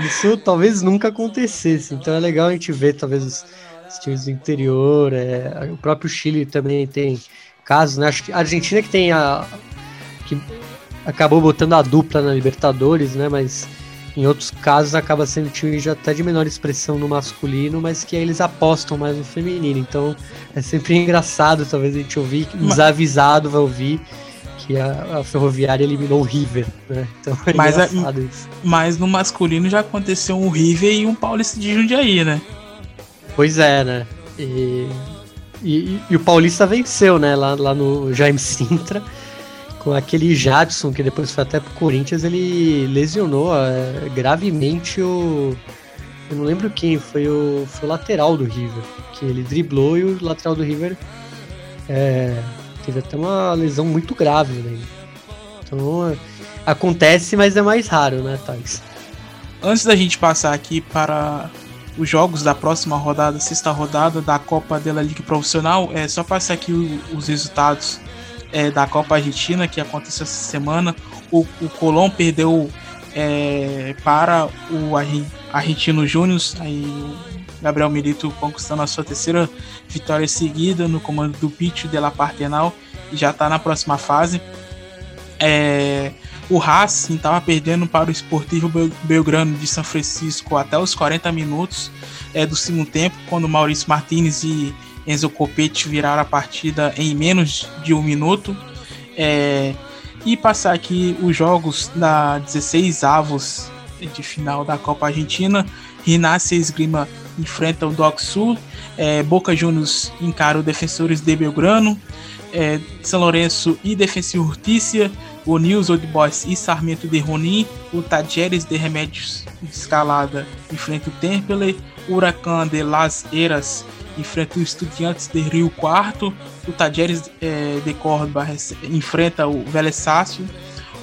isso talvez nunca acontecesse. Então é legal a gente ver talvez os, os times do interior, é, o próprio Chile também tem casos, né? Acho que a Argentina que tem a que acabou botando a dupla na Libertadores, né? Mas em outros casos acaba sendo time já até de menor expressão no masculino, mas que aí eles apostam mais no feminino. Então é sempre engraçado, talvez a gente ouvir, desavisado vai ouvir que a, a Ferroviária eliminou o River, né? Então é
mas, a,
isso.
mas no masculino já aconteceu um River e um Paulista de Jundiaí, né?
Pois é, né? E, e, e, o Paulista venceu, né? Lá, lá no Jaime Sintra, com aquele Jadson, que depois foi até pro Corinthians, ele lesionou é, gravemente o. Eu não lembro quem, foi o, foi o lateral do River. Que ele driblou e o lateral do River é, teve até uma lesão muito grave, né? Então acontece, mas é mais raro, né, Thais?
Antes da gente passar aqui para os jogos da próxima rodada, sexta rodada da Copa da Liga Profissional, é só passar aqui o, os resultados é, da Copa Argentina que aconteceu essa semana. O, o Colón perdeu é, para o Argentino Júnior, aí Gabriel Milito conquistando a sua terceira vitória seguida no comando do Pitch de La Partenal e já está na próxima fase. É, o Racing estava perdendo para o Esportivo Belgrano de São Francisco até os 40 minutos é, do segundo tempo, quando Maurício Martinez e Enzo Copete viraram a partida em menos de um minuto. É, e passar aqui os jogos da 16 avos de final da Copa Argentina. Rinácia Esgrima enfrenta o Doc Sul, é, Boca Juniors encara o Defensores de Belgrano, é, São Lourenço e Defensivo Urtícia, o News Old Boys e Sarmento de Ronin, o Tajeres de Remédios Escalada enfrenta o Temple, o Huracan de Las Eras enfrenta o Estudiantes de Rio Quarto, o Tajeres é, de Córdoba enfrenta o Vélez Sácio,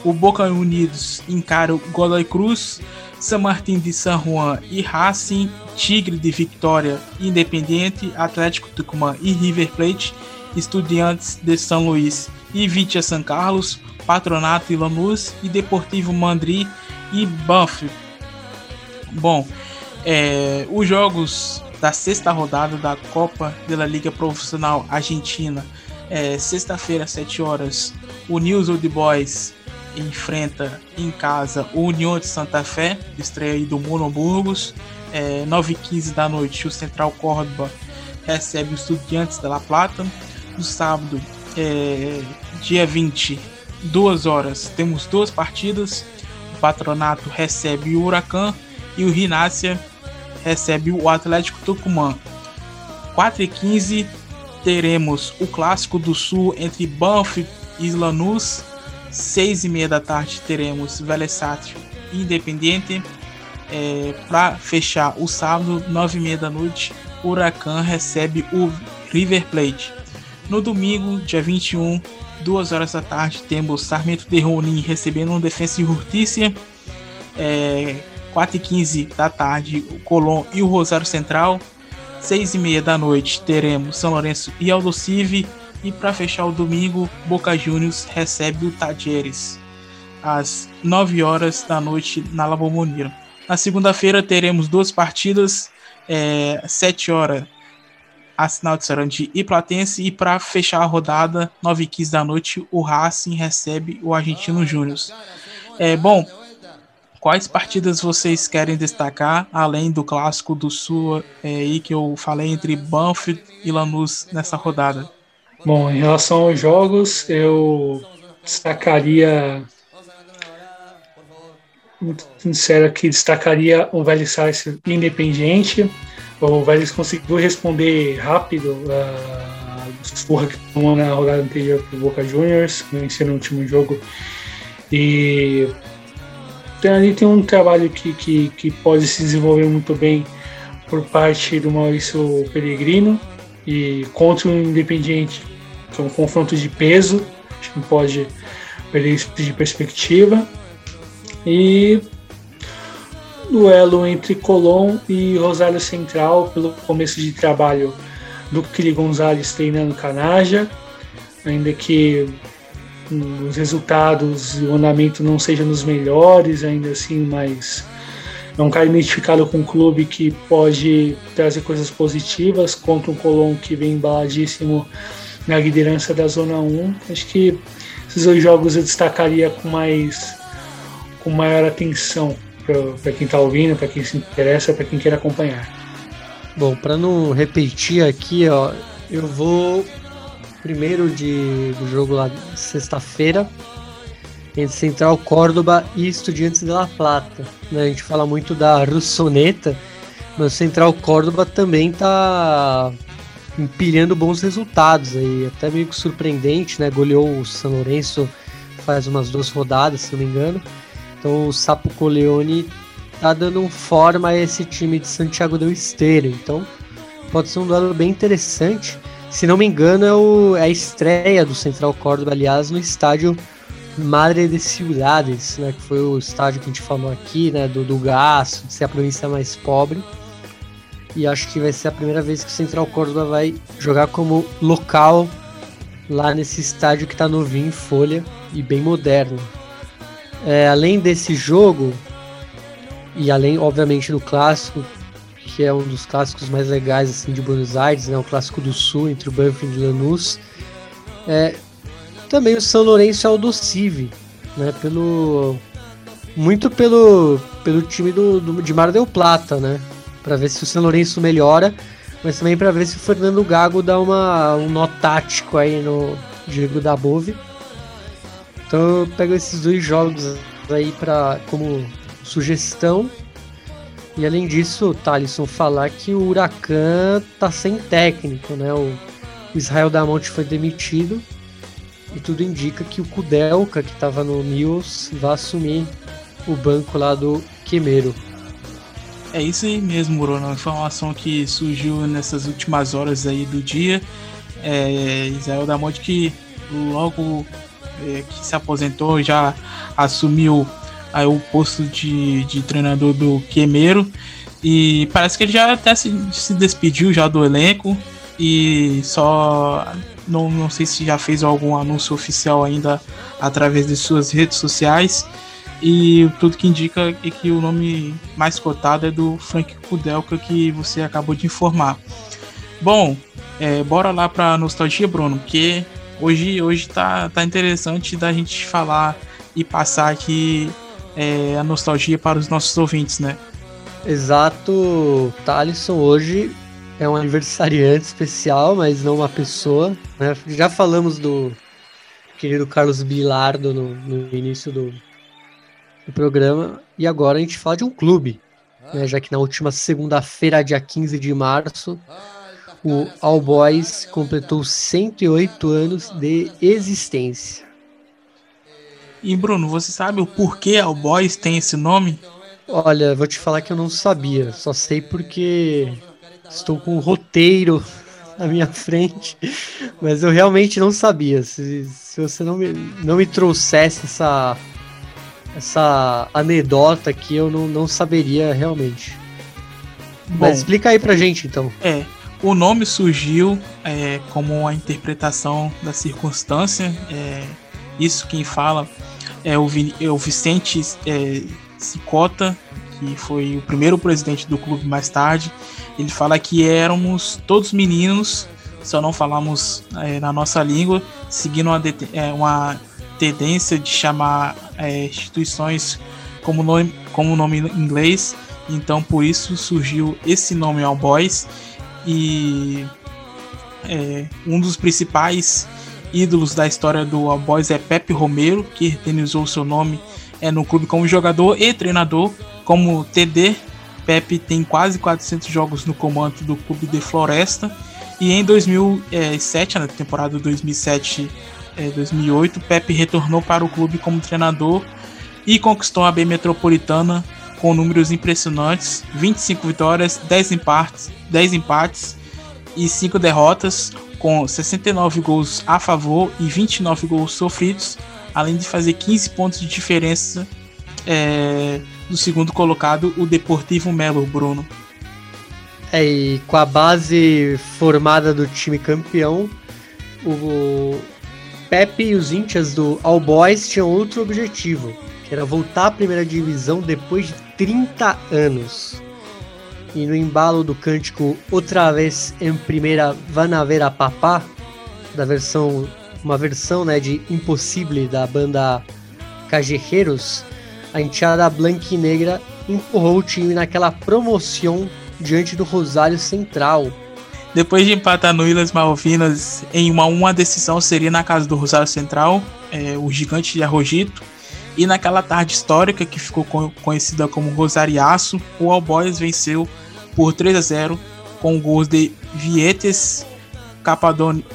o Boca Unidos encara o Godoy Cruz, San Martín de San Juan e Racing, Tigre de Vitória, Independiente, Atlético Tucumã e River Plate, Estudiantes de São Luís e Vitia San Carlos, Patronato e Lanús e Deportivo Mandri e Banfield. Bom, é, os jogos da sexta rodada da Copa da Liga Profissional Argentina É, Sexta-feira, às 7 horas, o News Old Boys enfrenta em casa o União de Santa Fé, estreia aí do Mono Burgos. É, 9h15 da noite, o Central Córdoba recebe os Estudiantes da La Plata. No sábado, é, dia 20, 2 horas, temos duas partidas. O Patronato recebe o Huracan e o Rinácia recebe o Atlético Tucumã. 4 e 15 teremos o Clássico do Sul entre Banff e Lanús. 6 e meia da tarde teremos Velesat e Independiente. É, Para fechar o sábado, 9 e meia da noite, o Huracan recebe o River Plate. No domingo, dia 21, 2 horas da tarde, temos Sarmento de Ronin recebendo um Defensa e Justiça. É, 4 e 15 da tarde, o Colón e o Rosário Central. 6 e meia da noite teremos São Lourenço e Aldo Civi. E para fechar o domingo, Boca Juniors recebe o Tajeres às 9 horas da noite na La Bombonera. Na segunda-feira teremos duas partidas, é, 7 horas, Arsenal de Sarandi e Platense. E para fechar a rodada, 9 e 15 da noite, o Racing recebe o Argentino Júnior. É, bom, quais partidas vocês querem destacar, além do clássico do Sul é, aí que eu falei entre Banfield e Lanús nessa rodada?
Bom, em relação aos jogos, eu destacaria muito sincero aqui, destacaria o Vélez Sarsfield Independiente. O Vélez conseguiu responder rápido a uh, que tomou na rodada anterior para o Boca Juniors, vencendo no último jogo. E ali tem um trabalho que, que, que pode se desenvolver muito bem por parte do Maurício Peregrino e contra o Independiente, que é um confronto de peso, a gente não pode perder isso de perspectiva. E duelo entre Colón e Rosário Central pelo começo de trabalho do Kili Gonzalez treinando Canaja, ainda que os resultados e o andamento não sejam nos melhores, ainda assim, mas é um cara identificado com um clube que pode trazer coisas positivas contra um Colón que vem embaladíssimo na liderança da Zona 1. Acho que esses dois jogos eu destacaria com mais com maior atenção para quem está ouvindo, para quem se interessa, para quem quer acompanhar.
Bom, para não repetir aqui, ó, eu vou primeiro de, do jogo lá sexta-feira entre Central Córdoba e Estudiantes de La Plata. Né? A gente fala muito da Russoneta, mas Central Córdoba também está empilhando bons resultados aí, até meio que surpreendente, né? Goleou o São Lourenço faz umas duas rodadas, se não me engano. Então o Sapo Coleone tá dando forma a esse time de Santiago del Esteiro. Então pode ser um duelo bem interessante. Se não me engano, é, o, é a estreia do Central Córdoba, aliás, no estádio Madre de Ciudades, né, que foi o estádio que a gente falou aqui, né, do, do gasto, de ser a província mais pobre. E acho que vai ser a primeira vez que o Central Córdoba vai jogar como local lá nesse estádio que está novinho em folha e bem moderno. É, além desse jogo, e além, obviamente, do clássico, que é um dos clássicos mais legais assim, de Buenos Aires, né, o clássico do Sul entre o Banfield e Lanús, é, também o São Lourenço é o do Civi, né, pelo, muito pelo, pelo time do, do, de Mar del Plata, né, para ver se o São Lourenço melhora, mas também para ver se o Fernando Gago dá uma, um nó tático aí no Diego da Bove. Então eu pego esses dois jogos aí para como sugestão. E além disso, Thalisson falar que o Huracan tá sem técnico, né? O Israel Damonte foi demitido e tudo indica que o Kudelka, que estava no News, vai assumir o banco lá do Quemeiro.
É isso aí mesmo, Bruno. Informação que surgiu nessas últimas horas aí do dia. É, Israel Damonte que logo que se aposentou, já assumiu aí, o posto de, de treinador do Quemeiro. E parece que ele já até se, se despediu já do elenco. E só não, não sei se já fez algum anúncio oficial ainda através de suas redes sociais. E tudo que indica é que o nome mais cotado é do Frank Kudelka, que você acabou de informar. Bom, é, bora lá para nostalgia, Bruno, porque hoje, hoje tá, tá interessante da gente falar e passar aqui é, a nostalgia para os nossos ouvintes, né?
Exato, Thalisson hoje é um aniversariante especial, mas não uma pessoa. Né? Já falamos do querido Carlos Bilardo no, no início do, do, programa, e agora a gente fala de um clube, né? já que na última segunda-feira, dia 15 de março, o All Boys completou 108 anos de existência.
E Bruno, você sabe o porquê All Boys tem esse nome?
Olha, vou te falar que eu não sabia, só sei porque estou com um roteiro na minha frente, mas eu realmente não sabia. Se, se você não me, não me trouxesse essa, essa anedota aqui, eu não, não saberia realmente. Bom, mas explica aí pra gente então.
É, o nome surgiu é, como a interpretação da circunstância. É, isso quem fala é o, é o Vicente é, Cicota, que foi o primeiro presidente do clube mais tarde. Ele fala que éramos todos meninos, só não falamos é, na nossa língua, seguindo uma, é, uma tendência de chamar é, instituições como nome, como nome inglês. Então, por isso surgiu esse nome All Boys e é, um dos principais ídolos da história do All Boys é Pepe Romero, que eternizou seu nome é, no clube como jogador e treinador, como TD. Pepe tem quase 400 jogos no comando do clube de Floresta. E em 2007, na temporada 2007-2008, é, Pepe retornou para o clube como treinador e conquistou a B Metropolitana com números impressionantes: 25 vitórias, 10 empates, 10 empates e 5 derrotas, com 69 gols a favor e 29 gols sofridos, além de fazer 15 pontos de diferença é, do segundo colocado, o Deportivo Melo, Bruno.
É, e com a base formada do time campeão, o Pepe e os índias do All Boys tinham outro objetivo, que era voltar à primeira divisão depois de 30 anos. E no embalo do cântico Outra vez em primeira Van a Papá, da versão uma versão né, de Impossível da banda Cajerreiros, a enteada e negra empurrou o time naquela promoção diante do Rosário Central.
Depois de empatar no Ilhas Malvinas em uma, uma decisão seria na casa do Rosário Central, é, o gigante de Arrojito, e naquela tarde histórica que ficou conhecida como Rosariaço, o All Boys venceu por 3 a 0 com gols de Vietes, Capadoni,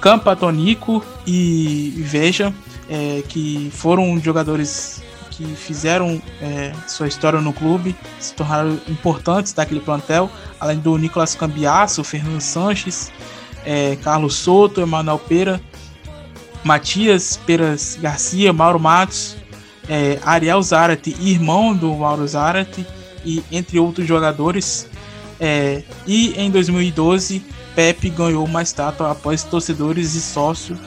Campatonico e Veja, é, que foram jogadores que fizeram é, sua história no clube, se tornaram importantes daquele plantel, além do Nicolas Cambiasso, Fernando Sanches, é, Carlos Soto, Emanuel Pera, Matias Peras Garcia, Mauro Matos, é, Ariel Zarate, irmão do Mauro Zarate, e entre outros jogadores. É, e em 2012, Pepe ganhou uma estátua após torcedores e sócios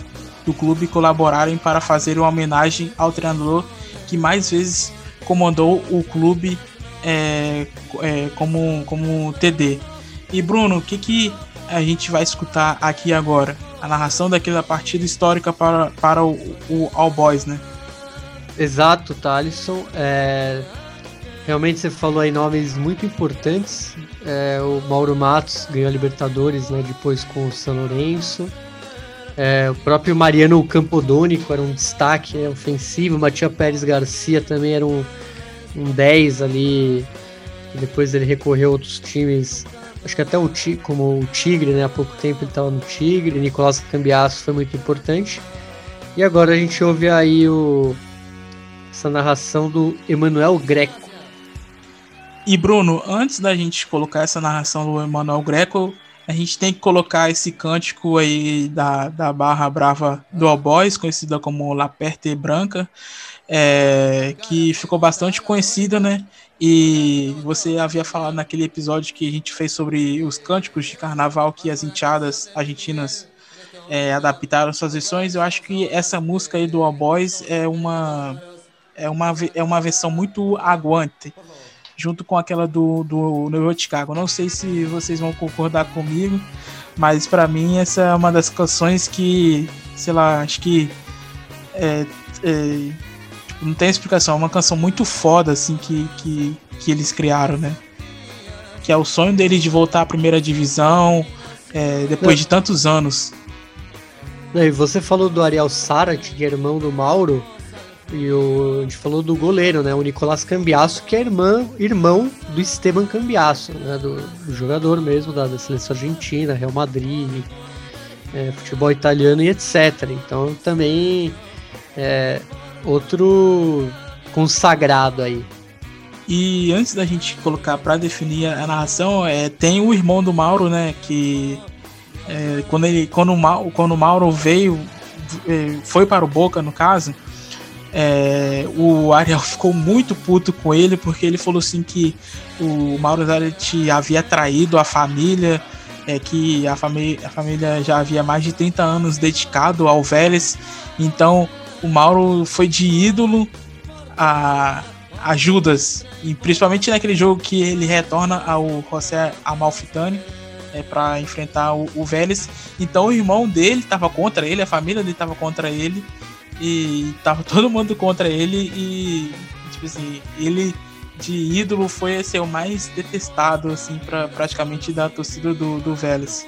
do clube colaborarem para fazer uma homenagem ao treinador que mais vezes comandou o clube é, é, como, como TD. E Bruno, o que, que a gente vai escutar aqui agora? A narração daquela partida histórica para, para o, o All Boys, né?
Exato, Thalisson. É, realmente você falou aí nomes muito importantes. É, o Mauro Matos ganhou a Libertadores né, depois com o São Lourenço. É, o próprio Mariano Campodônico era um destaque é, ofensivo. Matias Pérez Garcia também era um, um 10 ali. Depois ele recorreu a outros times acho que até o como o Tigre, né? Há pouco tempo ele estava no Tigre, Nicolás Cambiasso foi muito importante. E agora a gente ouve aí o, essa narração do Emanuel Greco.
E Bruno, antes da gente colocar essa narração do Emanuel Greco, a gente tem que colocar esse cântico aí da, da Barra Brava do All Boys, conhecida como La Perte Branca, é, que ficou bastante conhecida, né? E você havia falado naquele episódio que a gente fez sobre os cânticos de carnaval que as enteadas argentinas é, adaptaram suas versões. Eu acho que essa música aí do All Boys é uma, é uma, é uma versão muito aguante, junto com aquela do, do New Chicago. Não sei se vocês vão concordar comigo, mas para mim essa é uma das canções que, sei lá, acho que é, é, não tem explicação, é uma canção muito foda assim que, que, que eles criaram, né? Que é o sonho deles de voltar à primeira divisão é, depois de tantos anos.
E você falou do Ariel Sarat, que é irmão do Mauro, e o, a gente falou do goleiro, né? O Nicolás Cambiasso, que é irmã, irmão do Esteban Cambiasso, né? Do, do jogador mesmo da, da, seleção argentina, Real Madrid, é, futebol italiano e etc. Então também é outro consagrado aí.
E antes da gente colocar para definir a narração, é, tem o irmão do Mauro, né? Que é, quando ele, quando o, Mauro, quando o Mauro veio, é, foi para o Boca no caso, é, o Ariel ficou muito puto com ele porque ele falou assim que o Mauro Zanetti havia traído a família, é, que a, a família já havia mais de 30 anos dedicado ao Vélez, então o Mauro foi de ídolo a, a Judas, e principalmente naquele jogo que ele retorna ao José Amalfitani é, para enfrentar o, o Vélez. Então o irmão dele estava contra ele, a família dele estava contra ele e tava todo mundo contra ele e tipo assim, ele de ídolo foi ser o mais detestado assim para praticamente da torcida do, do Vélez.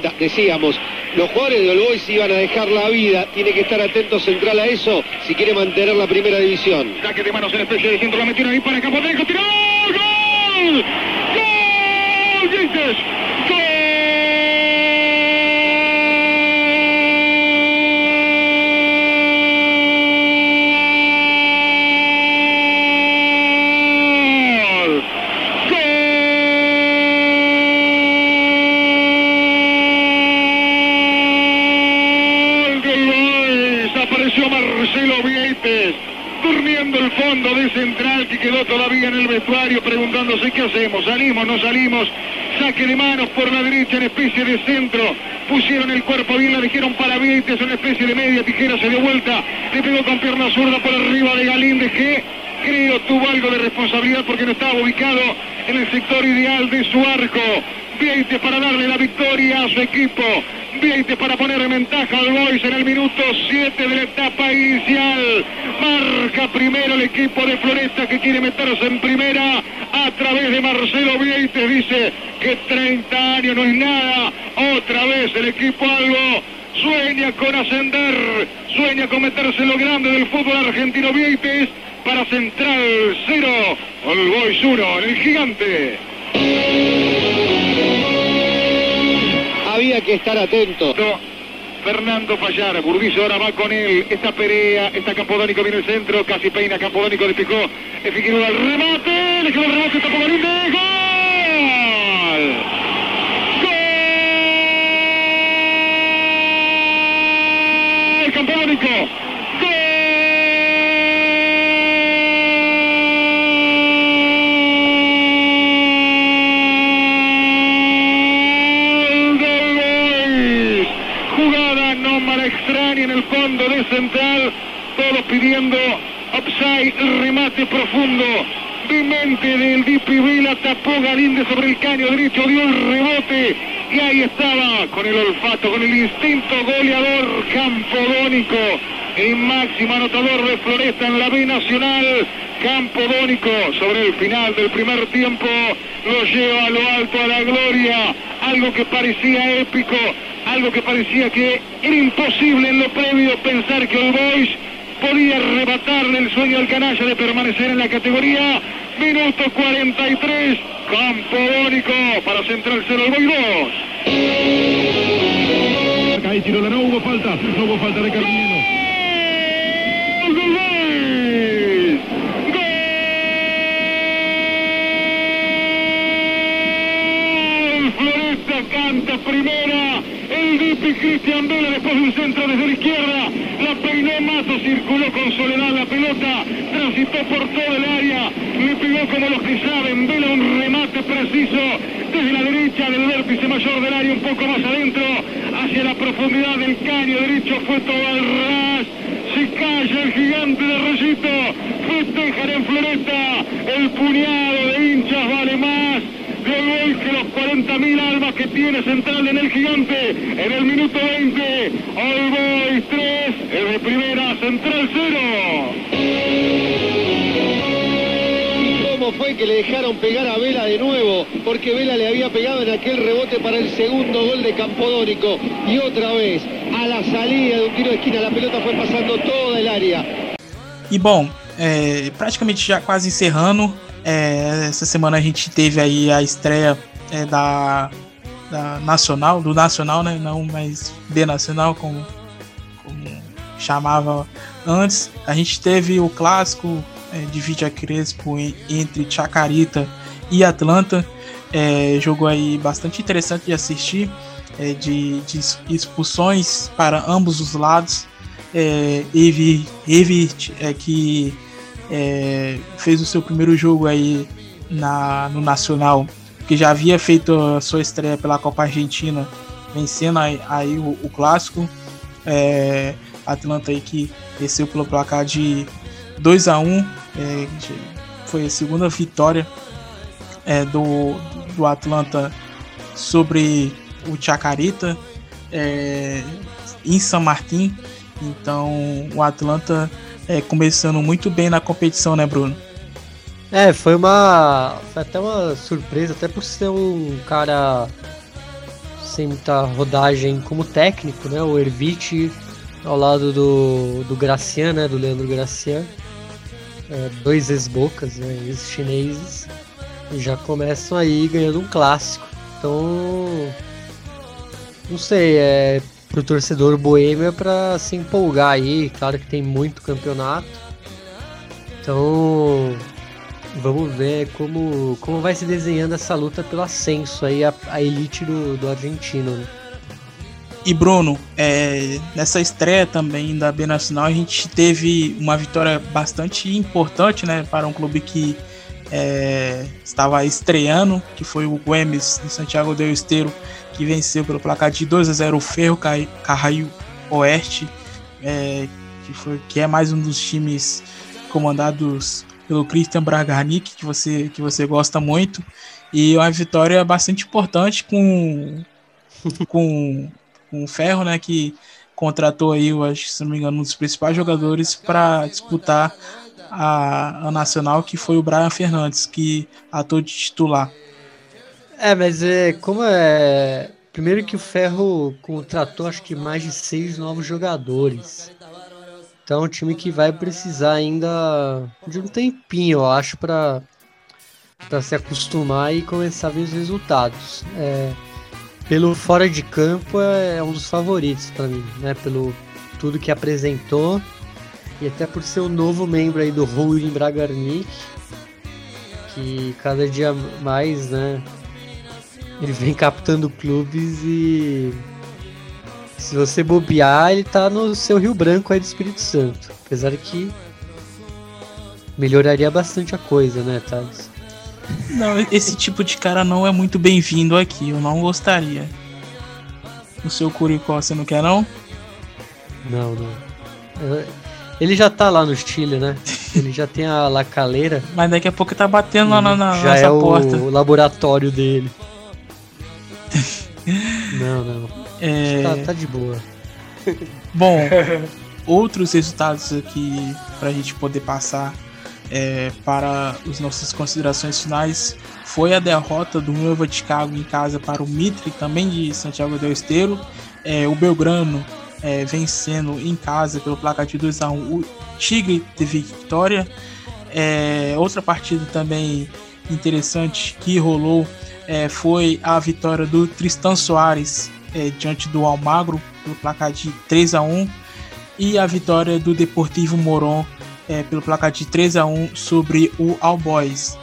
Cuenta, decíamos, los jugadores de All Boys iban a dejar la vida, tiene que estar atento central a eso si quiere mantener la primera división.
Saque de manos en especie de centro, la metieron ahí para Campo Derecho, tiró. ¡Gol! Saque de manos por la derecha en especie de centro, pusieron el cuerpo bien, la dijeron para Vieites en especie de media tijera, se dio vuelta, le pegó con pierna zurda por arriba de Galíndez que creo tuvo algo de responsabilidad porque no estaba ubicado en el sector ideal de su arco. Vieites para darle la victoria a su equipo. Vieites para poner en ventaja al Boys en el minuto 7 de la etapa inicial. Marca primero el equipo de Floresta que quiere meterse en primera a través de Marcelo Vieites. Dice que 30 años no es nada. Otra vez el equipo algo sueña con ascender, sueña con meterse en lo grande del fútbol argentino Vieites para Central 0, el Boys 1, el gigante.
Había que estar atento.
Fernando Fallar, Burdizo ahora va con él, esta Perea, está Campodónico, viene el centro, casi peina Campodónico, despejó, es Figueroa el remate, le quedó el remate, tapó Galíndez, ¡gol! Pidiendo upside, remate profundo. mente del Dipi Vela tapó Galinde sobre el caño derecho, dio el rebote y ahí estaba con el olfato, con el instinto goleador campodónico, el máximo anotador de Floresta en la B Nacional. Campodónico sobre el final del primer tiempo lo lleva a lo alto a la gloria, algo que parecía épico, algo que parecía que era imposible en lo previo pensar que el Boys podía arrebatarle el sueño al canalla de permanecer en la categoría. Minuto 43, Campodónico para Central 0 el Boys 2.
Ahí tiró no hubo falta, no hubo falta de Carmelo.
Floresta canta primera, Dipi Cristian Vela después de un centro desde la izquierda, la peinó Mato, circuló con soledad la pelota, transitó por todo el área, le pegó como los que saben, Vela un remate preciso desde la derecha del vértice mayor del área, un poco más adentro, hacia la profundidad del caño derecho, fue todo al ras, se calla el gigante de Reyito, festejan en Floresta, el puñado de hinchas vale más, de hoy que los 40.000 almas que tiene Central en el gigante en el minuto 20. All Boys 3, el de primera, Central 0.
¿Cómo fue que le dejaron pegar a Vela de nuevo? Porque Vela le había pegado en aquel rebote para el segundo gol de Campodónico. Y otra vez, a la salida de un tiro de esquina, la pelota fue pasando toda el área.
E bom, é, praticamente já quase encerrando, É, essa semana a gente teve aí a estreia é, da, da, Nacional, do Nacional, né? Não mais B Nacional, como, como chamava antes. A gente teve o clássico é, de Vidia Crespo entre Chacarita e Atlanta. É, jogo aí bastante interessante de assistir, é, de, de, expulsões para ambos os lados. É, Evi é, que é, fez o seu primeiro jogo aí na, no Nacional, que já havia feito a sua estreia pela Copa Argentina, vencendo aí, aí o, o, clássico. É, Atlanta aí que desceu pelo placar de 2 a 1 é, foi a segunda vitória é, do, do Atlanta sobre o Chacarita é, em São Martin. Então o Atlanta é, começando muito bem na competição, né, Bruno?
É, foi uma. Foi até uma surpresa, até por ser um cara sem muita rodagem como técnico, né? O Ervite ao lado do, do Gracian, né? Do Leandro Gracian. É, dois ex-bocas, né? Ex-chineses. Já começam aí ganhando um clássico. Então. Não sei, é pro torcedor boêmio é para se empolgar aí. Claro que tem muito campeonato. Então, vamos ver como, como vai se desenhando essa luta pelo ascenso aí, a, a elite do, do argentino. Né?
E Bruno, é, nessa estreia também da B Nacional, a gente teve uma vitória bastante importante né, para um clube que é, estava estreando, que foi o Güemes de Santiago del Esteiro, que venceu pelo placar de 2 a 0 o Ferro Carraio Oeste, é, que, foi, que é mais um dos times comandados pelo Christian Bragarnik, que você, que você gosta muito, e uma vitória bastante importante com, com, com o Ferro, né, que contratou aí, eu acho, se não me engano, um dos principais jogadores para disputar a, a Nacional, que foi o Brian Fernandes, que atuou de titular.
É, mas é como é. Primeiro que o Ferro contratou acho que mais de seis novos jogadores. Então é um time que vai precisar ainda de um tempinho, eu acho, para se acostumar e começar a ver os resultados. É, pelo fora de campo é, é um dos favoritos para mim, né? Pelo tudo que apresentou e até por ser um novo membro aí do Holding Bragarnik, que cada dia mais, né, ele vem captando clubes e se você bobear, ele tá no seu Rio Branco aí do Espírito Santo. Apesar que melhoraria bastante a coisa, né, Thales?
Não, esse tipo de cara não é muito bem-vindo aqui, eu não gostaria. O seu Curicó, você não quer não?
Não, não. Ele já tá lá no Chile, né? Ele já tem a lacaleira.
Mas daqui a pouco tá batendo lá na, na
já
nossa
é o
porta.
laboratório dele. não, não.
É...
Tá, tá de boa.
Bom, outros resultados aqui pra gente poder passar é, para as nossas considerações finais foi a derrota do Nueva Chicago em casa para o Mitre, também de Santiago del Esteiro. É, o Belgrano é, vencendo em casa pelo placar de 2 a 1 o Tigre teve vitória. É, outra partida também interessante que rolou é, foi a vitória do Tristan Soares é, diante do Almagro pelo placar de 3 a 1 e a vitória do Deportivo Moron é, pelo placar de 3 a 1 sobre o All Boys.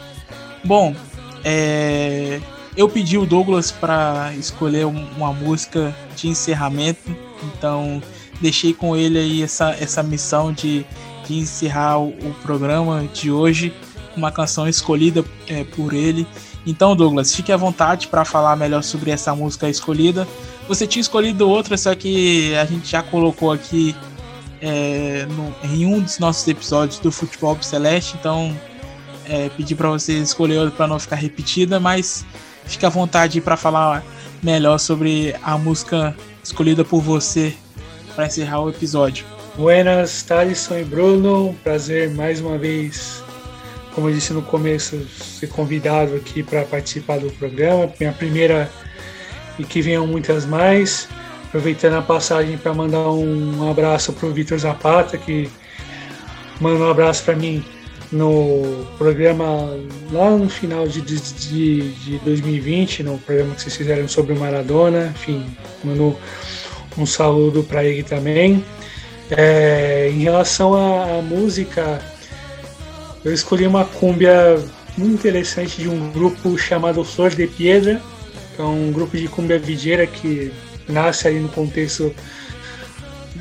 Bom, é, eu pedi o Douglas para escolher um- uma música de encerramento, então deixei com ele aí essa, essa missão de, de encerrar o, o programa de hoje, uma canção escolhida é, por ele. Então, Douglas, fique à vontade para falar melhor sobre essa música escolhida. Você tinha escolhido outra, só que a gente já colocou aqui é, no- em um dos nossos episódios do Futebol Celeste, então é, pedi para você escolher outra para não ficar repetida, mas fique à vontade para falar melhor sobre a música escolhida por você para encerrar o episódio.
Buenas, Thalisson e Bruno. Um Prazer mais uma vez, como eu disse no começo, ser convidado aqui para participar do programa. Minha primeira e que venham muitas mais. Aproveitando a passagem para mandar um abraço para o Vitor Zapata, que manda um abraço para mim no programa lá no final de, de, de, de 2020, no programa que vocês fizeram sobre o Maradona. Enfim, mandou um saludo para ele também. É, em relação à, à música, eu escolhi uma cúmbia muito interessante de um grupo chamado Flor de Piedra, que é um grupo de cúmbia videira que nasce ali no contexto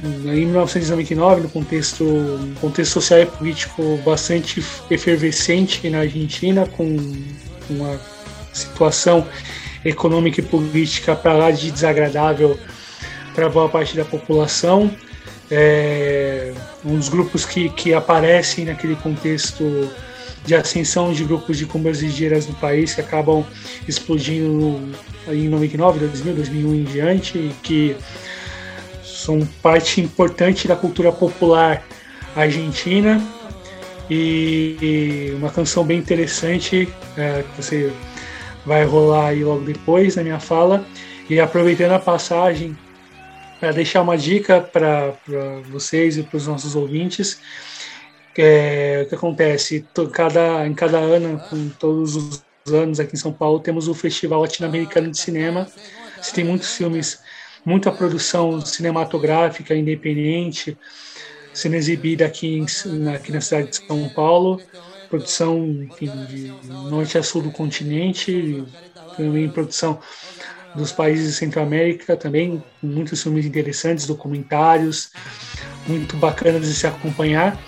em 1999, no contexto, contexto social e político bastante efervescente na Argentina, com uma situação econômica e política para lá de desagradável para boa parte da população. É um dos grupos que, que aparecem naquele contexto de ascensão de grupos de cumbias ligeiras no país que acabam explodindo em 99, 2000, 2001 em diante e que são parte importante da cultura popular argentina. E, uma canção bem interessante é, que você vai rolar aí logo depois na minha fala. E aproveitando a passagem para deixar uma dica para vocês e para os nossos ouvintes é, o que acontece? Cada, em cada ano com todos os anos aqui em São Paulo temos o Festival Latino-Americano de Cinema. Você tem muitos filmes muita produção cinematográfica independente sendo exibida aqui, em, aqui na cidade de São Paulo, produção enfim, de norte a sul do continente, também produção dos países de Centro-América também, muitos filmes interessantes, documentários, muito bacanas de se acompanhar.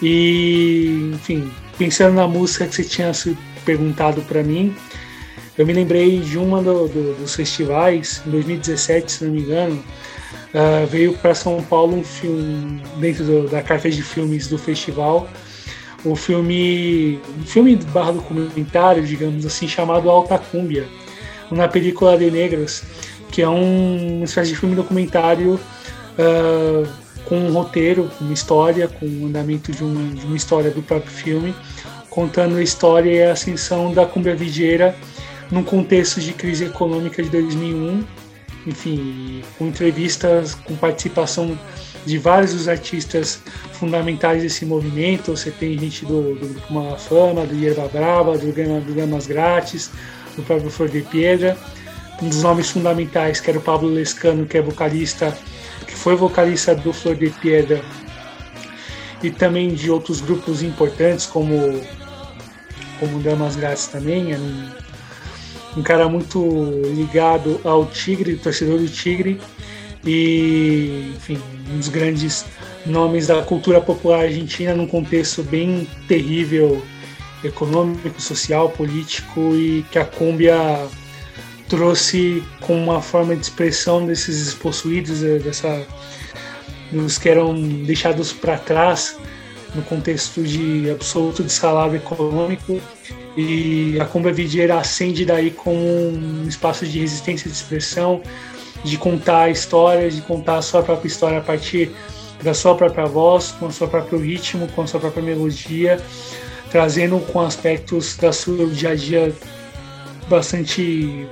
E, enfim, pensando na música que você tinha perguntado para mim, eu me lembrei de uma do, do, dos festivais, em 2017, se não me engano, uh, veio para São Paulo um filme, dentro do, da carta de filmes do festival, o filme, um filme barra documentário, digamos assim, chamado Alta Cúmbia, uma película de negros, que é um, uma espécie de filme documentário uh, com um roteiro, uma história, com o andamento de uma, de uma história do próprio filme, contando a história e a ascensão da cumbia videira num contexto de crise econômica de 2001, enfim, com entrevistas, com participação de vários dos artistas fundamentais desse movimento. Você tem gente do, do Grupo Malafama, do Yerba Brava, do, do Gamas Grátis, do próprio Flor de Piedra. Um dos nomes fundamentais, que era o Pablo Lescano, que é vocalista, que foi vocalista do Flor de Piedra, e também de outros grupos importantes, como, como Damas Grátis também, um, cara muito ligado ao Tigre, torcedor do Tigre, e, enfim, um dos grandes nomes da cultura popular argentina num contexto bem terrível econômico, social, político e que a Cúmbia trouxe como uma forma de expressão desses despossuídos, dessa, dos que eram deixados para trás no contexto de absoluto descalabro econômico e a Cumbia Videira acende daí como um espaço de resistência de expressão, de contar histórias, de contar a sua própria história a partir da sua própria voz, com o seu próprio ritmo, com a sua própria melodia, trazendo com aspectos da sua dia a dia bastante,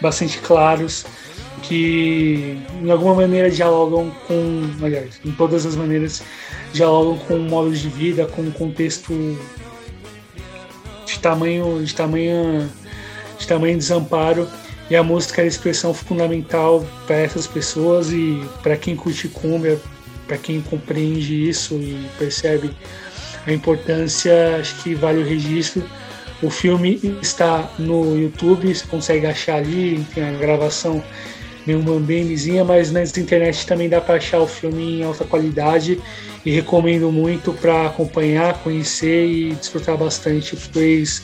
bastante claros que em alguma maneira dialogam com, aliás, em todas as maneiras dialogam com modos de vida, com um contexto de tamanho, de tamanho, de tamanho desamparo e a música é a expressão fundamental para essas pessoas e para quem curte cumbia, para quem compreende isso e percebe a importância, acho que vale o registro. O filme está no YouTube, você consegue achar ali, tem a gravação meio mambemezinha, mas na internet também dá para achar o filme em alta qualidade e recomendo muito para acompanhar, conhecer e desfrutar bastante, pois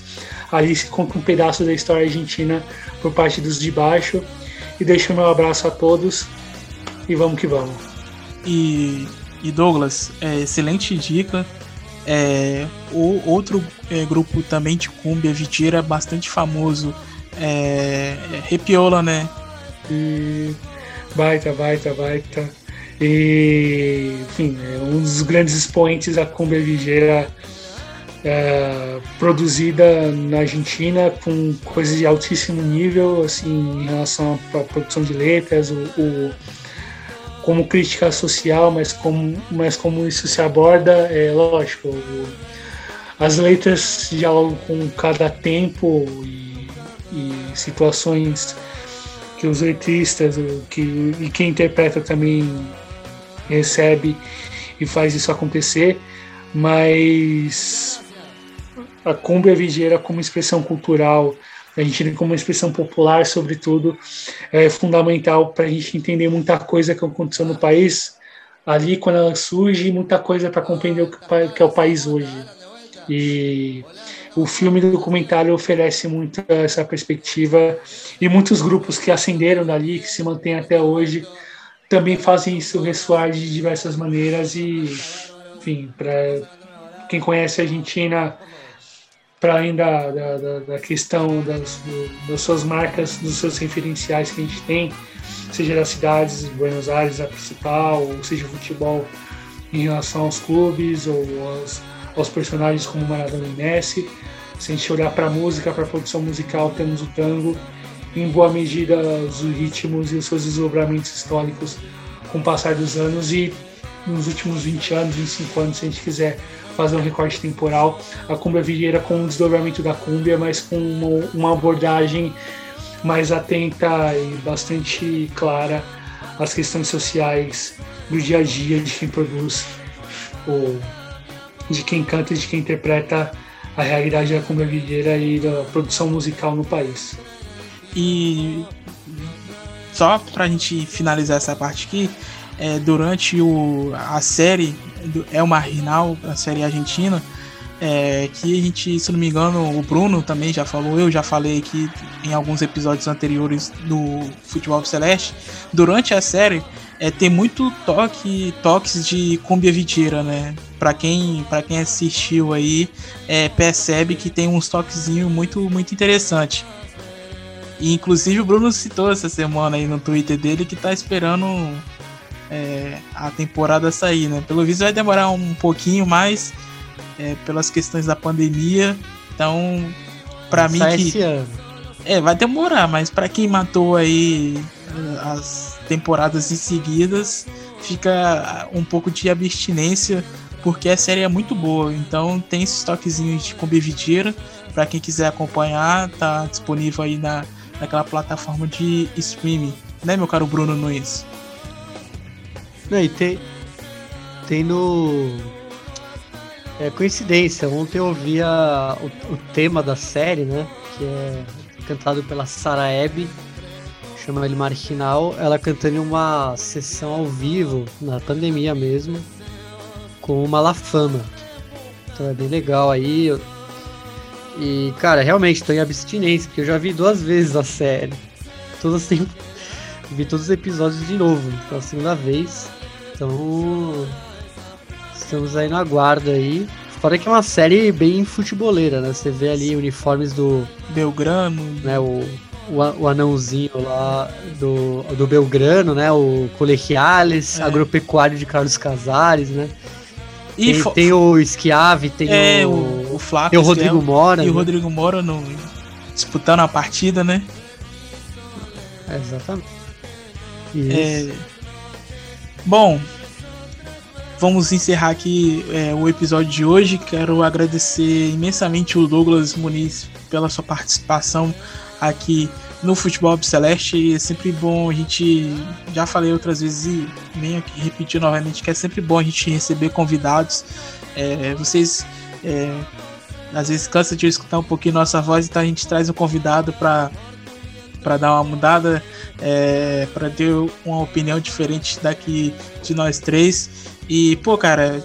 ali se conta um pedaço da história argentina por parte dos de baixo. E deixo meu abraço a todos e vamos que vamos.
E, e Douglas, é, excelente dica. É, o outro é, grupo também de cumbia vitira bastante famoso é, é Repiola, né?
E baita, baita, baita. E, enfim, é um dos grandes expoentes da cumbia vigeira é, produzida na Argentina com coisas de altíssimo nível, assim, em relação à produção de letras, o, o como crítica social, mas como, mas como isso se aborda, é lógico. O, as letras dialogam com cada tempo e, e situações que os letristas que, e quem interpreta também recebe e faz isso acontecer, mas a cumbia vigeira como expressão cultural, a gente tem como expressão popular, sobretudo, é fundamental para a gente entender muita coisa que aconteceu no país ali quando ela surge, muita coisa para compreender o que é o país hoje. E o filme do documentário oferece muito essa perspectiva e muitos grupos que ascenderam dali, que se mantêm até hoje, também fazem isso ressoar de diversas maneiras e, enfim, para quem conhece a Argentina para além da, da, da questão das, das, suas marcas, dos seus referenciais que a gente tem, seja das cidades, Buenos Aires, a principal, ou seja, o futebol em relação aos clubes ou aos, aos personagens como Maradona e Messi. Se a gente olhar para a música, para a produção musical, temos o tango, em boa medida os ritmos e os seus desdobramentos históricos com o passar dos anos e nos últimos 20 anos, 25 anos, se a gente quiser fazer um recorte temporal, a Cumbia Vieira com um desdobramento da Cumbia, mas com uma, uma abordagem mais atenta e bastante clara às questões sociais do dia a dia de quem produz, ou de quem canta e de quem interpreta a realidade da Cumbia e da produção musical no país.
E só para a gente finalizar essa parte aqui, é, durante o, a série do Elmar Rinal, a série argentina, é, que a gente, se não me engano, o Bruno também já falou, eu já falei aqui em alguns episódios anteriores do Futebol Celeste. Durante a série, é, tem muito toque, toques de cumbia viteira, né? Para quem, para quem assistiu aí, é, percebe que tem uns toquezinhos muito, muito interessante. E inclusive o Bruno citou essa semana aí no Twitter dele que tá esperando é, a temporada sair, né? Pelo visto vai demorar um pouquinho mais é, pelas questões da pandemia. Então, para mim que
esse ano.
é vai demorar, mas para quem matou aí eh, as temporadas em seguidas, fica um pouco de abstinência porque a série é muito boa. Então tem esses toquezinhos de Combivitira para quem quiser acompanhar, tá disponível aí na naquela plataforma de streaming, né, meu caro Bruno Nunes?
Não, e tem, tem no. É coincidência, ontem eu ouvi o, o, tema da série, né? Que é cantado pela Sarah Abby, chama ele Marginal. Ela cantando em uma sessão ao vivo, na pandemia mesmo, com uma La Fama. Então é bem legal aí. E, cara, realmente tô em abstinência, porque eu já vi duas vezes a série. Todas tem. Vi todos os episódios de novo, pela segunda vez. Então, estamos aí no aguardo aí. Fora que é uma série bem futeboleira, né? Você vê ali uniformes do.
Belgrano.
Né, o, o, o anãozinho lá do, do Belgrano, né? O Colegiales,
É.
agropecuário de Carlos Casares, né?
E
tem, tem o Schiavi, tem
é,
o,
o, o Flávio.
tem o Rodrigo Mora.
E o
né?
Rodrigo Mora no, disputando a partida, né?
É, exatamente. Isso.
É, Bom, vamos encerrar aqui é, o episódio de hoje. Quero agradecer imensamente o Douglas Muniz pela sua participação aqui no Futebol Celeste. É sempre bom a gente, já falei outras vezes e venho aqui repetir novamente, que é sempre bom a gente receber convidados. É, vocês é, às vezes cansa de escutar um pouquinho nossa voz, então a gente traz um convidado para para dar uma mudada, é, para ter uma opinião diferente daqui de nós três. E, pô, cara,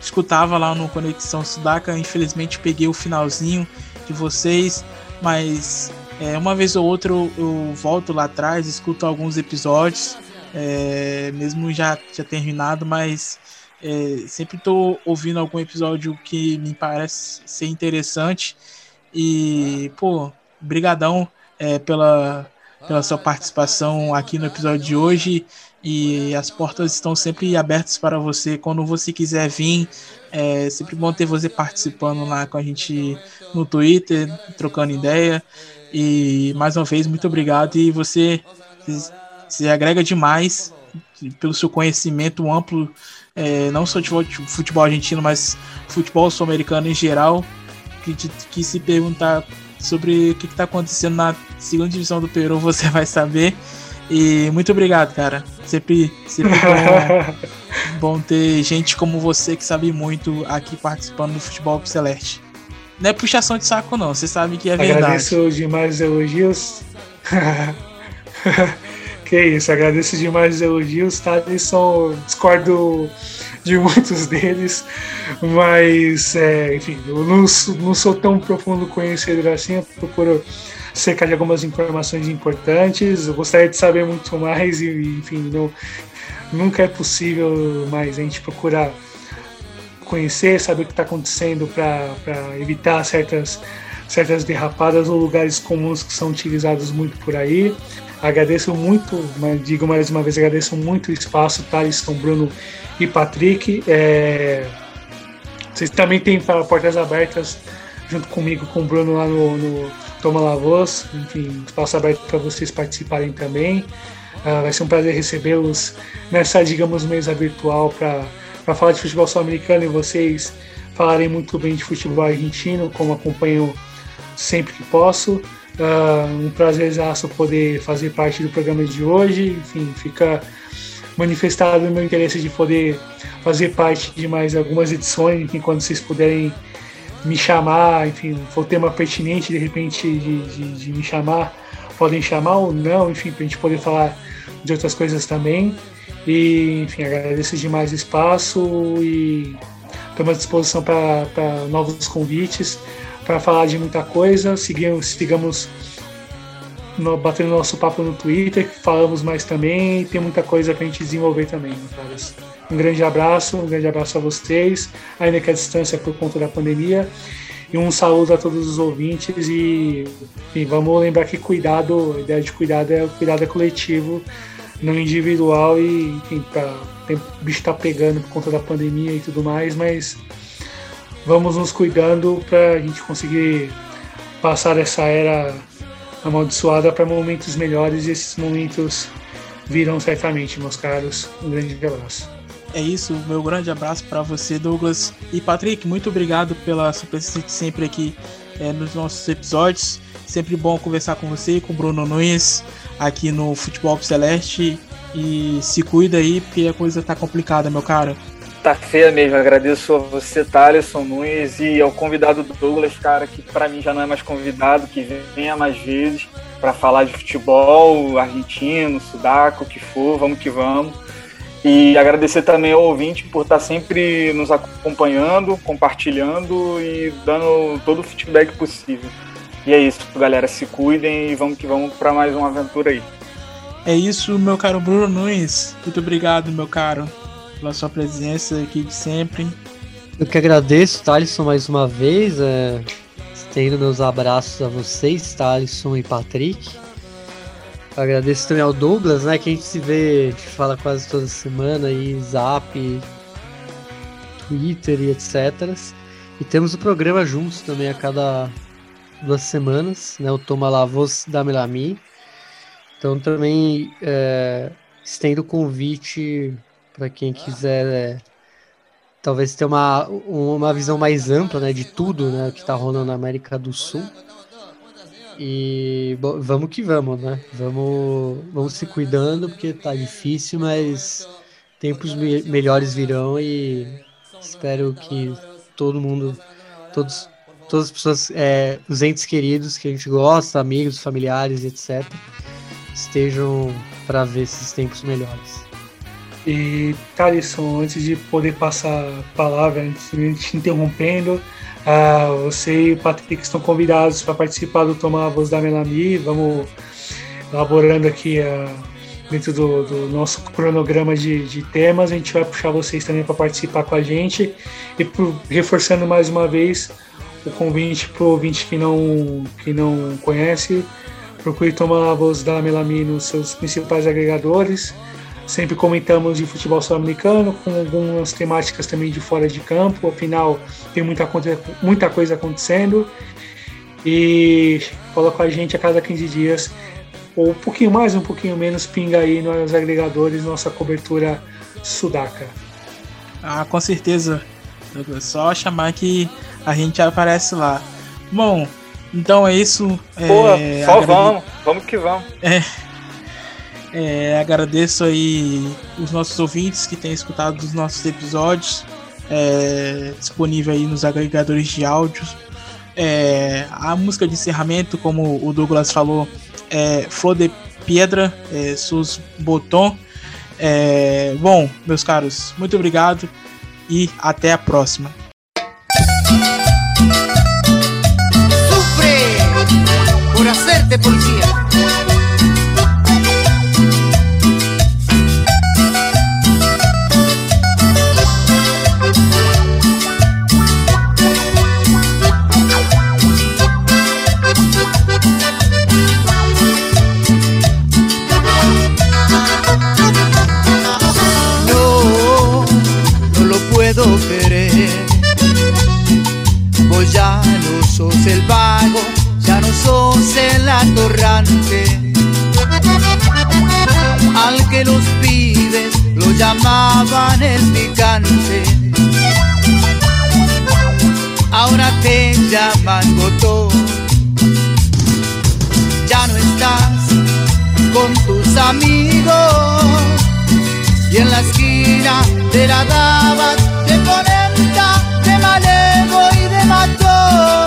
escutava lá no Conexão Sudaca, infelizmente peguei o finalzinho de vocês, mas é, uma vez ou outra eu, eu volto lá atrás, escuto alguns episódios, é, mesmo já, já terminado, mas é, sempre tô ouvindo algum episódio que me parece ser interessante. E, pô, brigadão é, pela, pela sua participação aqui no episódio de hoje. E as portas estão sempre abertas para você quando você quiser vir. É sempre bom ter você participando lá com a gente no Twitter, trocando ideia. E mais uma vez, muito obrigado. E você se agrega demais pelo seu conhecimento amplo, é, não só de fute- futebol argentino, mas futebol sul-americano em geral. Que, que se perguntar sobre o que está acontecendo na segunda divisão do Peru, você vai saber. E muito obrigado, cara. Sempre, sempre bom, bom ter gente como você que sabe muito aqui participando do Futebol Celeste. Não é puxação de saco, não. Você sabe que é verdade.
Agradeço demais os elogios. que isso, agradeço demais os elogios, tá? Thaleson, discordo de muitos deles, mas, é, enfim, eu não, sou- não sou tão profundo conhecedor assim, eu procuro cercar de algumas informações importantes, eu gostaria de saber muito mais e, enfim, não, nunca é possível, mas a gente procura conhecer, saber o que está acontecendo para evitar certas, certas derrapadas ou lugares comuns que são utilizados muito por aí. Agradeço muito, digo mais uma vez, agradeço muito o espaço, Thaleson, Bruno e Patrick. É, vocês também têm portas abertas junto comigo, com o Bruno lá no, no Toma La Voz. Enfim, espaço aberto para vocês participarem também. Ah, vai ser um prazer recebê-los nessa, digamos, mesa virtual para falar de futebol sul-americano e vocês falarem muito bem de futebol argentino, como acompanho sempre que posso. Ah, um prazerzaço poder fazer parte do programa de hoje. Enfim, fica manifestado o meu interesse de poder fazer parte de mais algumas edições, enfim, quando vocês puderem me chamar, enfim, for tema pertinente de repente de, de, de me chamar, podem chamar ou não, enfim, para a gente poder falar de outras coisas também. E, enfim, agradeço demais o espaço e estamos à disposição para novos convites, para falar de muita coisa. Sigamos, sigamos no, batendo nosso papo no Twitter, falamos mais também, tem muita coisa para a gente desenvolver também, meus caras. Um grande abraço, um grande abraço a vocês, ainda que a distância por conta da pandemia. E um saludo a todos os ouvintes e enfim, vamos lembrar que cuidado, a ideia de cuidado é o cuidado é coletivo, não individual e enfim, pra, tem, o bicho tá pegando por conta da pandemia e tudo mais, mas vamos nos cuidando para a gente conseguir passar essa era amaldiçoada para momentos melhores e esses momentos virão certamente, meus caros. Um grande abraço.
É isso, meu grande abraço para você, Douglas. E Patrick, muito obrigado pela sua presença sempre aqui é, nos nossos episódios. Sempre bom conversar com você e com o Bruno Nunes aqui no Futebol Celeste. E se cuida aí, porque a coisa tá complicada, meu cara.
Tá feia mesmo, agradeço a você, Thaleson Nunes, e ao convidado do Douglas, cara, que para mim já não é mais convidado, que venha mais vezes para falar de futebol argentino, sudaco, o que for, vamos que vamos. E agradecer também ao ouvinte por estar sempre nos acompanhando, compartilhando e dando todo o feedback possível. E é isso, galera. Se cuidem e vamos que vamos para mais uma aventura aí.
É isso, meu caro Bruno Nunes. Muito obrigado, meu caro. pela sua presença aqui de sempre.
Eu que agradeço, Thalisson, mais uma vez. É, estendo meus abraços a vocês, Thalisson e Patrick. Eu agradeço também ao Douglas, né? Que a gente se vê, gente fala quase toda semana aí, zap, Twitter e etc. E temos o programa juntos também a cada duas semanas, né? O Toma La Voz da Melami. Então também é, estendo o convite para quem quiser é, talvez ter uma, uma visão mais ampla né, de tudo né, que está rolando na América do Sul. E bom, vamos que vamos, né? Vamos, vamos se cuidando, porque tá difícil, mas tempos me melhores virão e espero que todo mundo, todos, todas as pessoas, é, os entes queridos que a gente gosta, amigos, familiares, etc., estejam para ver esses tempos melhores.
E, Thalisson, antes de poder passar a palavra, antes de te interrompendo, uh, você e o Patrick estão convidados para participar do Tomar a Voz da Melanie. Vamos elaborando aqui uh, dentro do, do, nosso cronograma de, de, temas. A gente vai puxar vocês também para participar com a gente. E por, reforçando mais uma vez o convite para o ouvinte que não, que não conhece, procure tomar a voz da Melami nos seus principais agregadores. Sempre comentamos de futebol sul-americano, com algumas temáticas também de fora de campo, afinal tem muita, muita coisa acontecendo. E fala com a gente a cada 15 dias, ou um pouquinho mais, um pouquinho menos, pinga aí nos agregadores nossa cobertura sudaca.
Ah, com certeza. Só chamar que a gente aparece lá. Bom, então é isso.
Pô, é, só agrade... vamos, vamos que vamos.
É, é, agradeço aí os nossos ouvintes que têm escutado os nossos episódios, é, disponível aí nos agregadores de áudios. É, a música de encerramento, como o Douglas falou, é Flor de Piedra, é, Sus Boton. É, bom, meus caros, muito obrigado e até a próxima.
Que los pibes lo llamaban el picante. Ahora te llaman botón. Ya no estás con tus amigos y en la esquina te la dabas de polenta, de malevo y de matón.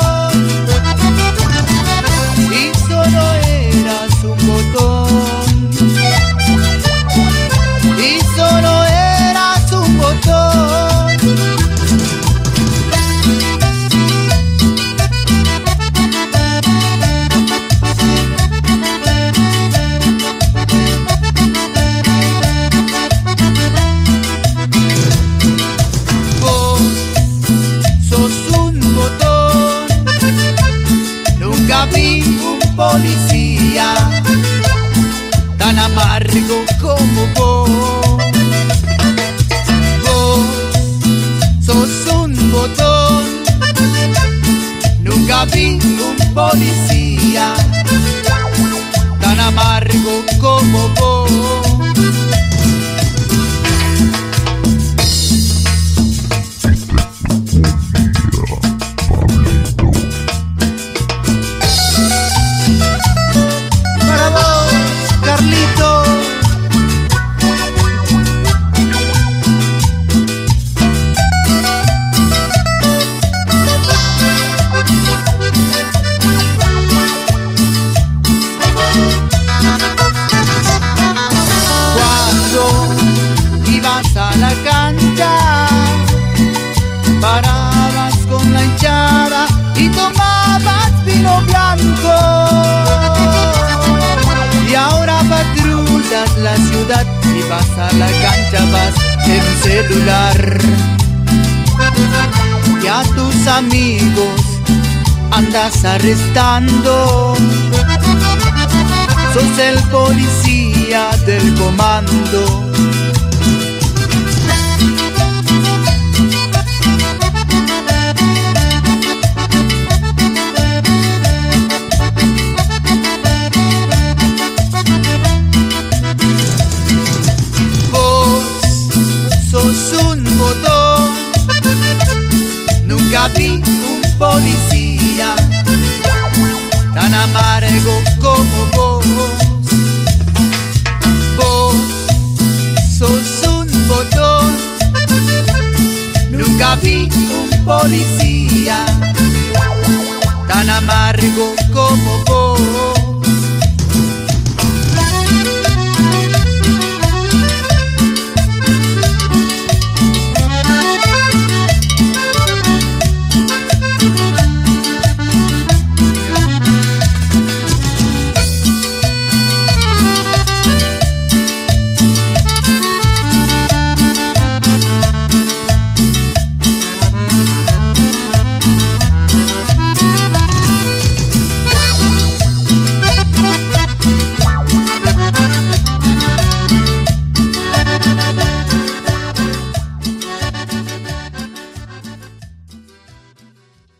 Amargo como vos. Vos sos un botón, nunca vi un policía tan amargo como vos. Vas a la cancha vas en celular. Y a tus amigos andas arrestando. Sos el policía del comando. Policía tan amargo como vos. Vos sos un botón, nunca vi un policía tan amargo